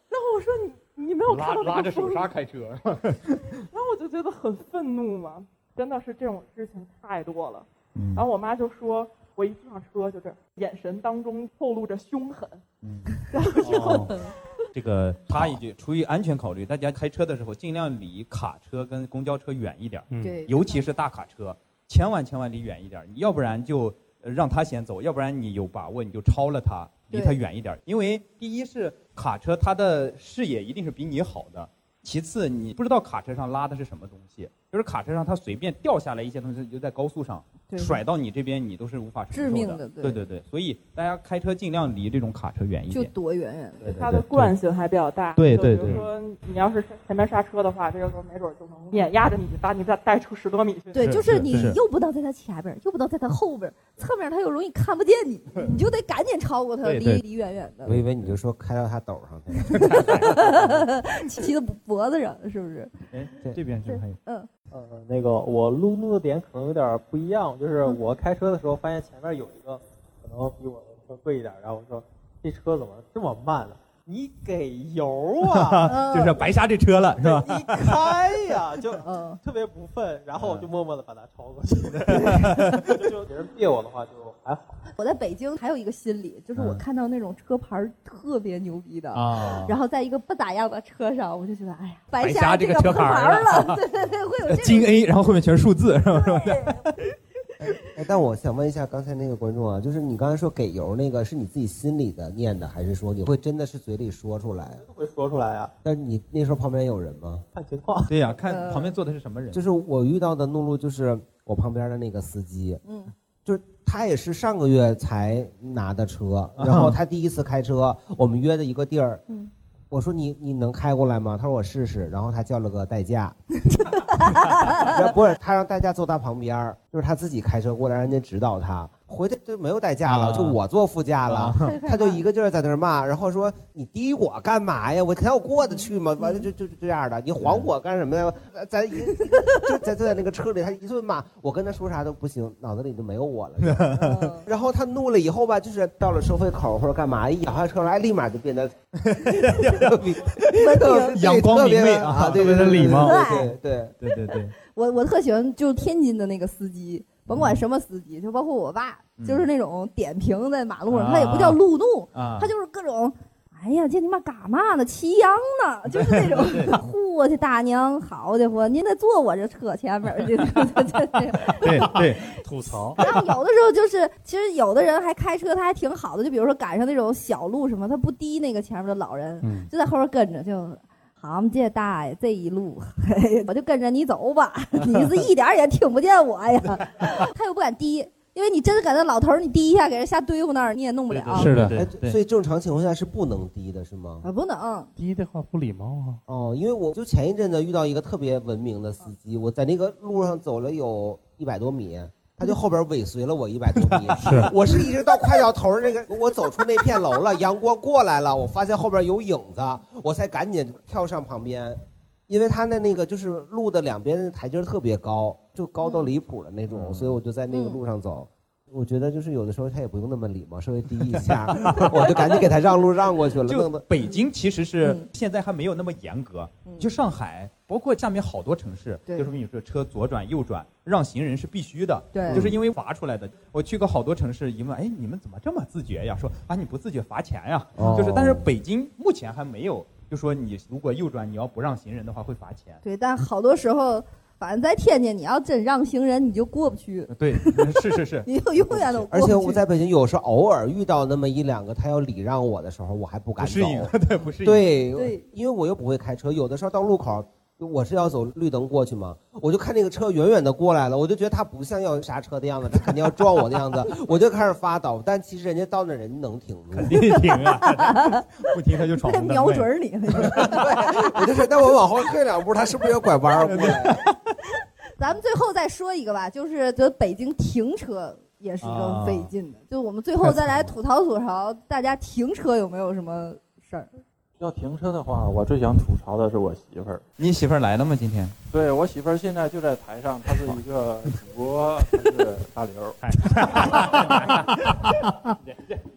然后我说：“你你没有看拉到那个拉着手刹开车。然后我就觉得很愤怒嘛，真的是这种事情太多了。嗯。然后我妈就说，我一上车就这样，眼神当中透露着凶狠。嗯，然后就、哦。这个插一句，出于安全考虑，大家开车的时候尽量离卡车跟公交车远一点对。尤其是大卡车，千万千万离远一点，你要不然就呃让他先走，要不然你有把握你就超了他，离他远一点。因为第一是卡车它的视野一定是比你好的，其次你不知道卡车上拉的是什么东西，就是卡车上它随便掉下来一些东西，就在高速上甩到你这边，你都是无法承受致命的对对对对，所以大家开车尽量离这种卡车远一点就。躲远远的。它的惯性还比较大。对对对就比如说你要是前面刹车的话，这个时候没准就能碾压着你，把你再带出十多米去。对，就是你又不能在他前边，又不能在他后边，侧面他又容易看不见你，你就得赶紧超过他，离离远远的我。以为你就说开到他斗上去。骑到脖子上是不是？哎，这边是还有。嗯，呃，那个我路怒的点可能有点不一样，就是我开车的时候发现前面有一个可能比我的车贵一点，然后我说这车怎么这么慢呢？你给油啊！就是白瞎这车了，是吧？你开呀，就嗯特别不忿，然后我就默默的把它超过去。就 就别人别我的话就还好。我在北京还有一个心理，就是我嗯看到那种车牌特别牛逼的，啊 然后在一个不咋样的车上，我就觉得哎呀，白瞎瞎这个车牌了，对对对，会有金 A，然后后面全是数字，是吧？是吧？哎，但我想问一下刚才那个观众啊，就是你刚才说给油那个，是你自己心里的念的，还是说你会真的是嘴里说出来？会说出来啊。但是你那时候旁边有人吗？看情况。对呀、看旁边坐的是什么人。就是我遇到的怒路，就是我旁边的那个司机，嗯，就是他也是上个月才拿的车，啊然后他第一次开车，我们约的一个地儿，嗯，我说你你能开过来吗？他说我试试，然后他叫了个代驾，不是他让代驾坐他旁边，就是他自己开车过来，让人家指导他。回去就没有代驾了，啊就我坐副驾了啊，他就一个劲儿在那儿骂，然后说你滴我干嘛呀？我才要过得去吗？完了就就就这样的，你晃我干什么呀？咱一就在就在那个车里，他一顿骂，我跟他说啥都不行，脑子里就没有我了。就 然后他怒了以后吧，就是到了收费口或者干嘛，一摇下车来，立马就变得特别 阳光明媚啊，啊对对对，特别的礼貌对对对对对，我我特喜欢就是天津的那个司机，甭管什么司机，就包括我爸，就是那种点评在马路上，啊他也不叫路怒，啊他就是各种。哎呀，这你妈干嘛呢？骑羊呢？就是那种，我去大娘，好家伙，您得坐我这车前面儿，就就就就对对，吐槽。然后有的时候就是，其实有的人还开车，他还挺好的，就比如说赶上那种小路什么，他不滴那个前面的老人，嗯就在后边跟着，就。好嘛，这大爷这一路，嘿我就跟着你走吧，你是一点儿也听不见我呀。他又不敢滴，因为你真的赶那老头儿，你滴一下给人瞎堆乎那儿，你也弄不了。哎所以正常情况下是不能滴的，是吗？啊，不能。滴的话不礼貌啊。哦，因为我就前一阵子遇到一个特别文明的司机，我在那个路上走了有一百多米，他就后边尾随了我一百多米。是我是一直到快到头儿那个，我走出那片楼了，阳光过来了，我发现后边有影子，我才赶紧跳上旁边，因为他的那个就是路的两边的台阶特别高，就高到离谱的那种，所以我就在那个路上走。我觉得就是有的时候他也不用那么礼貌，稍微低一下，我就赶紧给他让路让过去了。就北京其实是嗯现在还没有那么严格，就上海，包括下面好多城市，对就是跟你说车左转右转让行人是必须的，对就是因为罚出来的。我去过好多城市，一问，哎，你们怎么这么自觉呀？说啊，你不自觉罚钱呀。哦就是，但是北京目前还没有，就说你如果右转你要不让行人的话会罚钱。对，但好多时候，反正在天津，你要真让行人，你就过不去，对，是是是。你就永远都过而不去。且我在北京有时候偶尔遇到那么一两个他要礼让我的时候，我还不敢走。不适应，对，不适应。对对，因为我又不会开车，有的时候到路口，我是要走绿灯过去吗，我就看那个车远远的过来了，我就觉得他不像要刹车的样子，他肯定要撞我的样子，我就开始发抖。但其实人家到那人能停住，肯定停啊，不停他就闯红灯。瞄准你。对 我就是，那我往后退两步，他是不是要拐弯儿过来？咱们最后再说一个吧，就是觉得北京停车也是更费劲的。就我们最后再来吐槽吐槽，大家停车有没有什么事儿？要停车的话，我最想吐槽的是我媳妇儿。你媳妇儿来了吗？今天？对我媳妇儿现在就在台上，她是一个主播，她是大刘。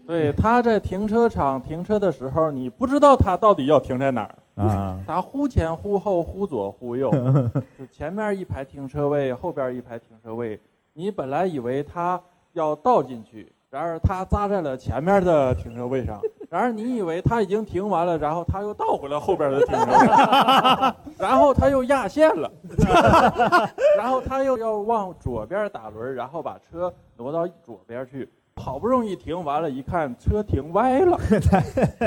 对，她在停车场停车的时候，你不知道她到底要停在哪儿啊？她忽前忽后，忽左忽右，就前面一排停车位，后边一排停车位。你本来以为她要倒进去，然而她扎在了前面的停车位上。然而你以为他已经停完了，然后他又倒回来后边的停车位，然后他又压线了，然后他又要往左边打轮，然后把车挪到左边去。好不容易停完了，一看车停歪了，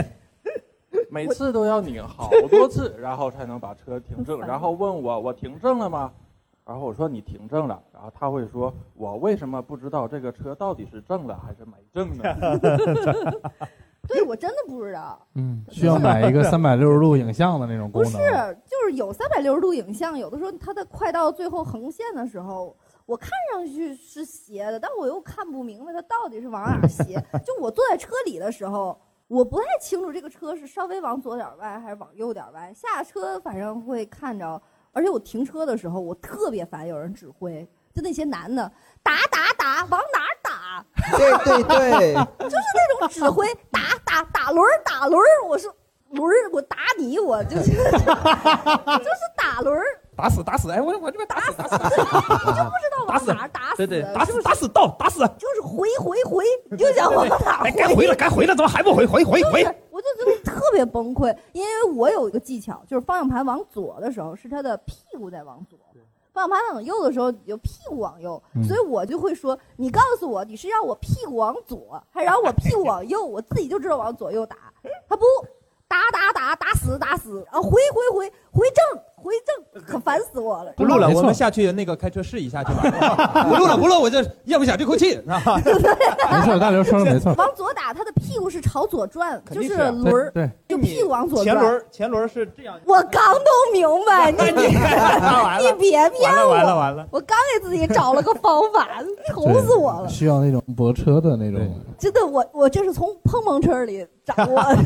每次都要拧好多次，然后才能把车停正。然后问我我停正了吗？然后我说你停正了，然后他会说我为什么不知道这个车到底是正了还是没正呢？对我真的不知道。嗯，需要买一个三百六十度影像的那种功能不。是，就是有三百六十度影像，有的时候它的快到最后横线的时候，我看上去是斜的，但我又看不明白它到底是往哪儿斜。就我坐在车里的时候，我不太清楚这个车是稍微往左点歪还是往右点歪。下车反正会看着，而且我停车的时候，我特别烦有人指挥，就那些男的打打打，往哪儿打？对对对，就是那种指挥打打打轮儿打轮儿，我说轮儿我打你，我就是 就是打轮儿，打死打死！哎，我我这边打死打死，就不知道往哪打死对对，的，打死打死到打死！就是回回回，你就想往哪儿哎，该回了该回了，怎么还不回？回回回！我就觉得特别崩溃，因为我有一个技巧，就是方向盘往左的时候是他的屁股在往左，方向盘往右的时候有屁股往右，嗯所以我就会说，你告诉我你是让我屁股往左，还是让我屁股往右，我自己就知道往左右打，他不打打打打死打死，啊回回回回正回正，可烦死我了。不录了，我们下去那个开车试一下去吧。不录了，不录，我就咽不下这口气，是吧？没错，大刘说的没错。往左打，他的屁股是朝左转，就是轮儿，对就屁股往左转。前轮前轮是这样。我刚都明白，你 你别骗我，完了完了完了我刚给自己找了个方法，愁死我了。需要那种泊车的那种。真的，我我这是从碰碰车里掌握的。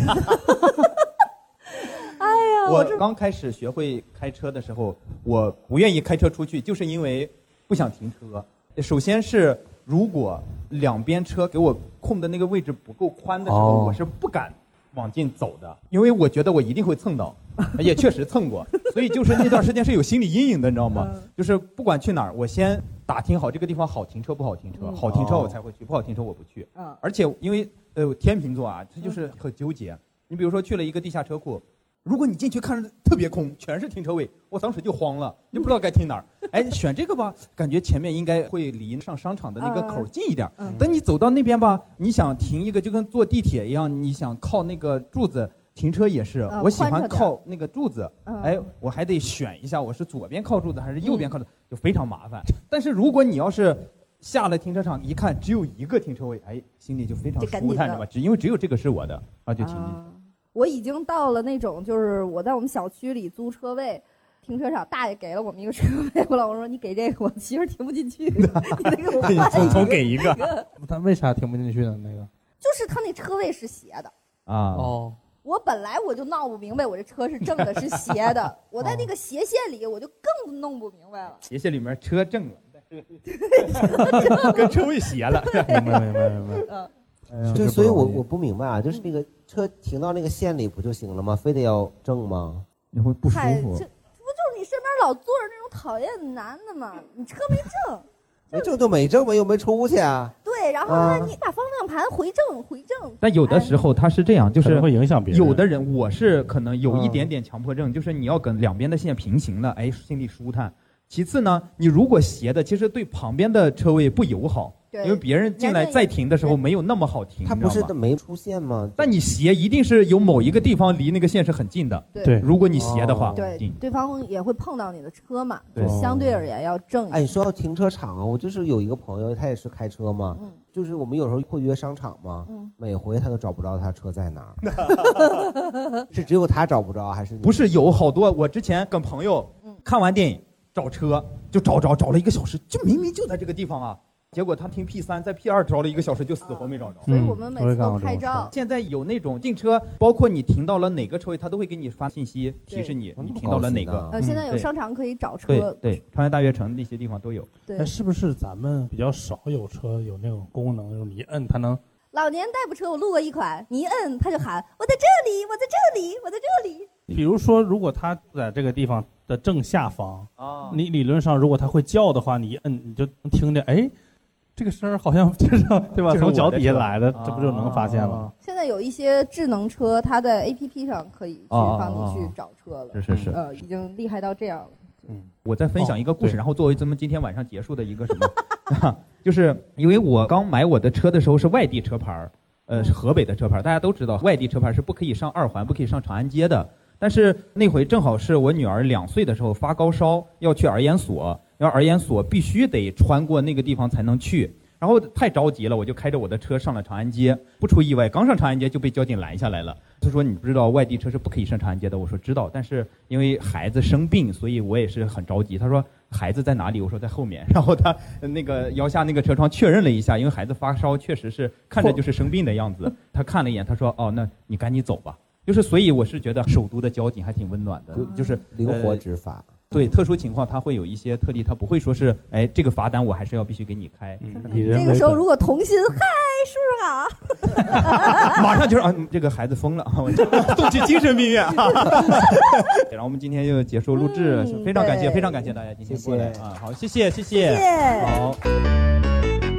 哎呀，我刚开始学会开车的时候，我不愿意开车出去，就是因为不想停车。首先是如果两边车给我空的那个位置不够宽的时候，哦我是不敢往进走的，因为我觉得我一定会蹭到，也确实蹭过，所以就是那段时间是有心理阴影的，你知道吗？就是不管去哪儿，我先打听好这个地方好停车不好停车，嗯好停车哦我才会去，不好停车我不去。嗯而且因为呃天秤座啊，他就是很纠结。你比如说去了一个地下车库，如果你进去看着特别空，全是停车位，我当时就慌了，就不知道该停哪儿。哎，选这个吧，感觉前面应该会离上商场的那个口近一点。嗯等你走到那边吧，你想停一个就跟坐地铁一样，你想靠那个柱子。停车也是，嗯我喜欢靠那个柱子，嗯哎，我还得选一下，我是左边靠柱子还是右边靠柱子，就非常麻烦。但是如果你要是下了停车场一看只有一个停车位，哎，心里就非常舒坦，是吧？只因为只有这个是我的，啊，就停进去。我已经到了那种，就是我在我们小区里租车位，停车场大爷给了我们一个车位，我老公说你给这个，我媳妇停不进去，你得给我换总总给一个。他为啥停不进去呢？那个就是他那车位是斜的，啊哦，我本来我就闹不明白，我这车是正的，是斜的，我在那个斜线里，我就更弄不明白了。斜线里面车正了，跟车位斜了。明白明白明白。嗯就所以我，我不明白啊，就是那个车停到那个线里不就行了吗？非得要正吗？你会不舒服这不就是你身边老坐着那种讨厌的男的吗？你车没正，没正就没正呗，又没出去啊。对，然后啊呢，你把方向盘回正回正。但有的时候他是这样，就是会影响别人有的人我是可能有一点点强迫症，就是你要跟两边的线平行的，哎，心里舒坦。其次呢，你如果斜的，其实对旁边的车位不友好，对因为别人进来再停的时候没有那么好停。他不是没出现吗？但你斜一定是有某一个地方离那个线是很近的。对如果你斜的话，对，对方也会碰到你的车嘛，对相对而言要正一哎，说到停车场啊，我就是有一个朋友，他也是开车嘛，嗯就是我们有时候会约商场嘛，嗯每回他都找不着他车在哪儿，是只有他找不着还是不是有好多？我之前跟朋友嗯看完电影找车，就找找找了一个小时，就明明就在这个地方啊。结果他停 P 三，在 P 二找了一个小时，就死活没找着。所以我们每次都拍照。现在有那种进车，包括你停到了哪个车位，他都会给你发信息提示你你停到了哪个。呃，现在有嗯商场可以找对车。对，长安大悦城那些地方都有。对哎，是不是咱们比较少有车有那种功能，就是你一摁它能老年代步车我路过一款，你一摁它就喊我在这里，我在这里，我在这里。比如说，如果它在这个地方的正下方，啊你理论上如果它会叫的话，你一摁你就能听见，哎，这个声儿好像 就是 对吧？从脚底下来的，啊这不就能发现了？现在有一些智能车，它在 APP 上可以去哦帮你哦去找车了。是是是呃，已经厉害到这样了。嗯我再分享一个故事，然后作为咱们今天晚上结束的一个什么，就是因为我刚买我的车的时候是外地车牌儿，呃，是河北的车牌儿，大家都知道外地车牌是不可以上二环，不可以上长安街的。但是那回正好是我女儿两岁的时候发高烧，要去儿研所，然后儿研所必须得穿过那个地方才能去。然后太着急了，我就开着我的车上了长安街。不出意外，刚上长安街就被交警拦下来了。他说：“你不知道外地车是不可以上长安街的。”我说：“知道。”但是因为孩子生病，所以我也是很着急。他说：“孩子在哪里？”我说：“在后面。”然后他 那个摇下那个车窗确认了一下，因为孩子发烧，确实是看着就是生病的样子。他看了一眼，他说：“哦，那你赶紧走吧。”就是，所以我是觉得首都的交警还挺温暖的，就是灵活呃执法。对特殊情况，他会有一些特例，他不会说是，哎，这个罚单我还是要必须给你开。这个时候如果童心，嗨，叔叔好。马上就是啊，这个孩子疯了，我送去 精神病院。然后我们今天就结束录制，非常感谢，非常感谢大家今天过来啊，好，谢谢，谢谢，谢谢好。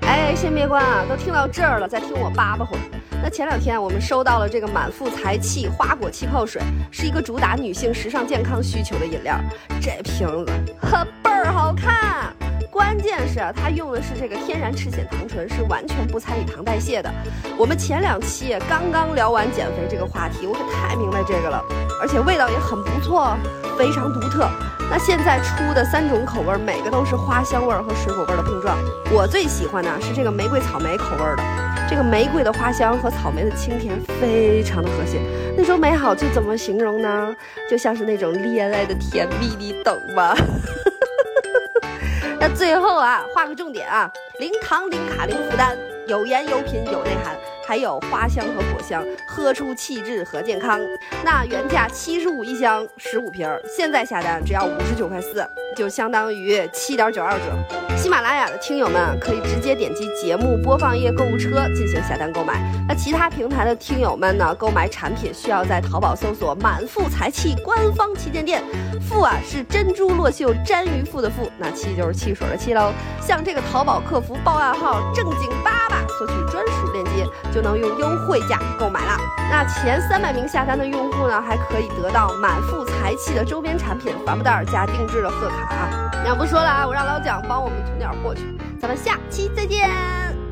哎，先别关啊，都听到这儿了，再听我叭叭会儿。那前两天我们收到了这个满腹才气花果气泡水，是一个主打女性时尚健康需求的饮料。这瓶子呵倍儿好看，关键是，它用的是这个天然赤藓糖醇，是完全不参与糖代谢的。我们前两期刚刚聊完减肥这个话题，我可太明白这个了，而且味道也很不错，非常独特。那现在出的三种口味，每个都是花香味儿和水果味儿的碰撞。我最喜欢的是这个玫瑰草莓口味的，这个玫瑰的花香和草莓的清甜非常的和谐。那种美好就怎么形容呢？就像是那种恋爱的甜蜜，你懂吗？那最后啊，画个重点啊，零糖、零卡、零负担，有盐、有品、有内涵，还有花香和果香，喝出气质和健康。那原价七十五一箱，十五瓶，现在下单只要五十九块四，就相当于七点九二折。喜马拉雅的听友们可以直接点击节目播放页购物车进行下单购买。那其他平台的听友们呢，购买产品需要在淘宝搜索“满腹才气”官方旗舰店。富啊是珍珠落绣沾鱼腹的富，那气就是汽水的气喽。向这个淘宝客服报暗号“正经八百”索取专属链接，就能用优惠价购买了。那前三百名下单的用户呢，还可以得到满腹才气的周边产品帆布袋儿加定制的贺卡啊。那不说了啊，我让老蒋帮我们囤点货去。咱们下期再见。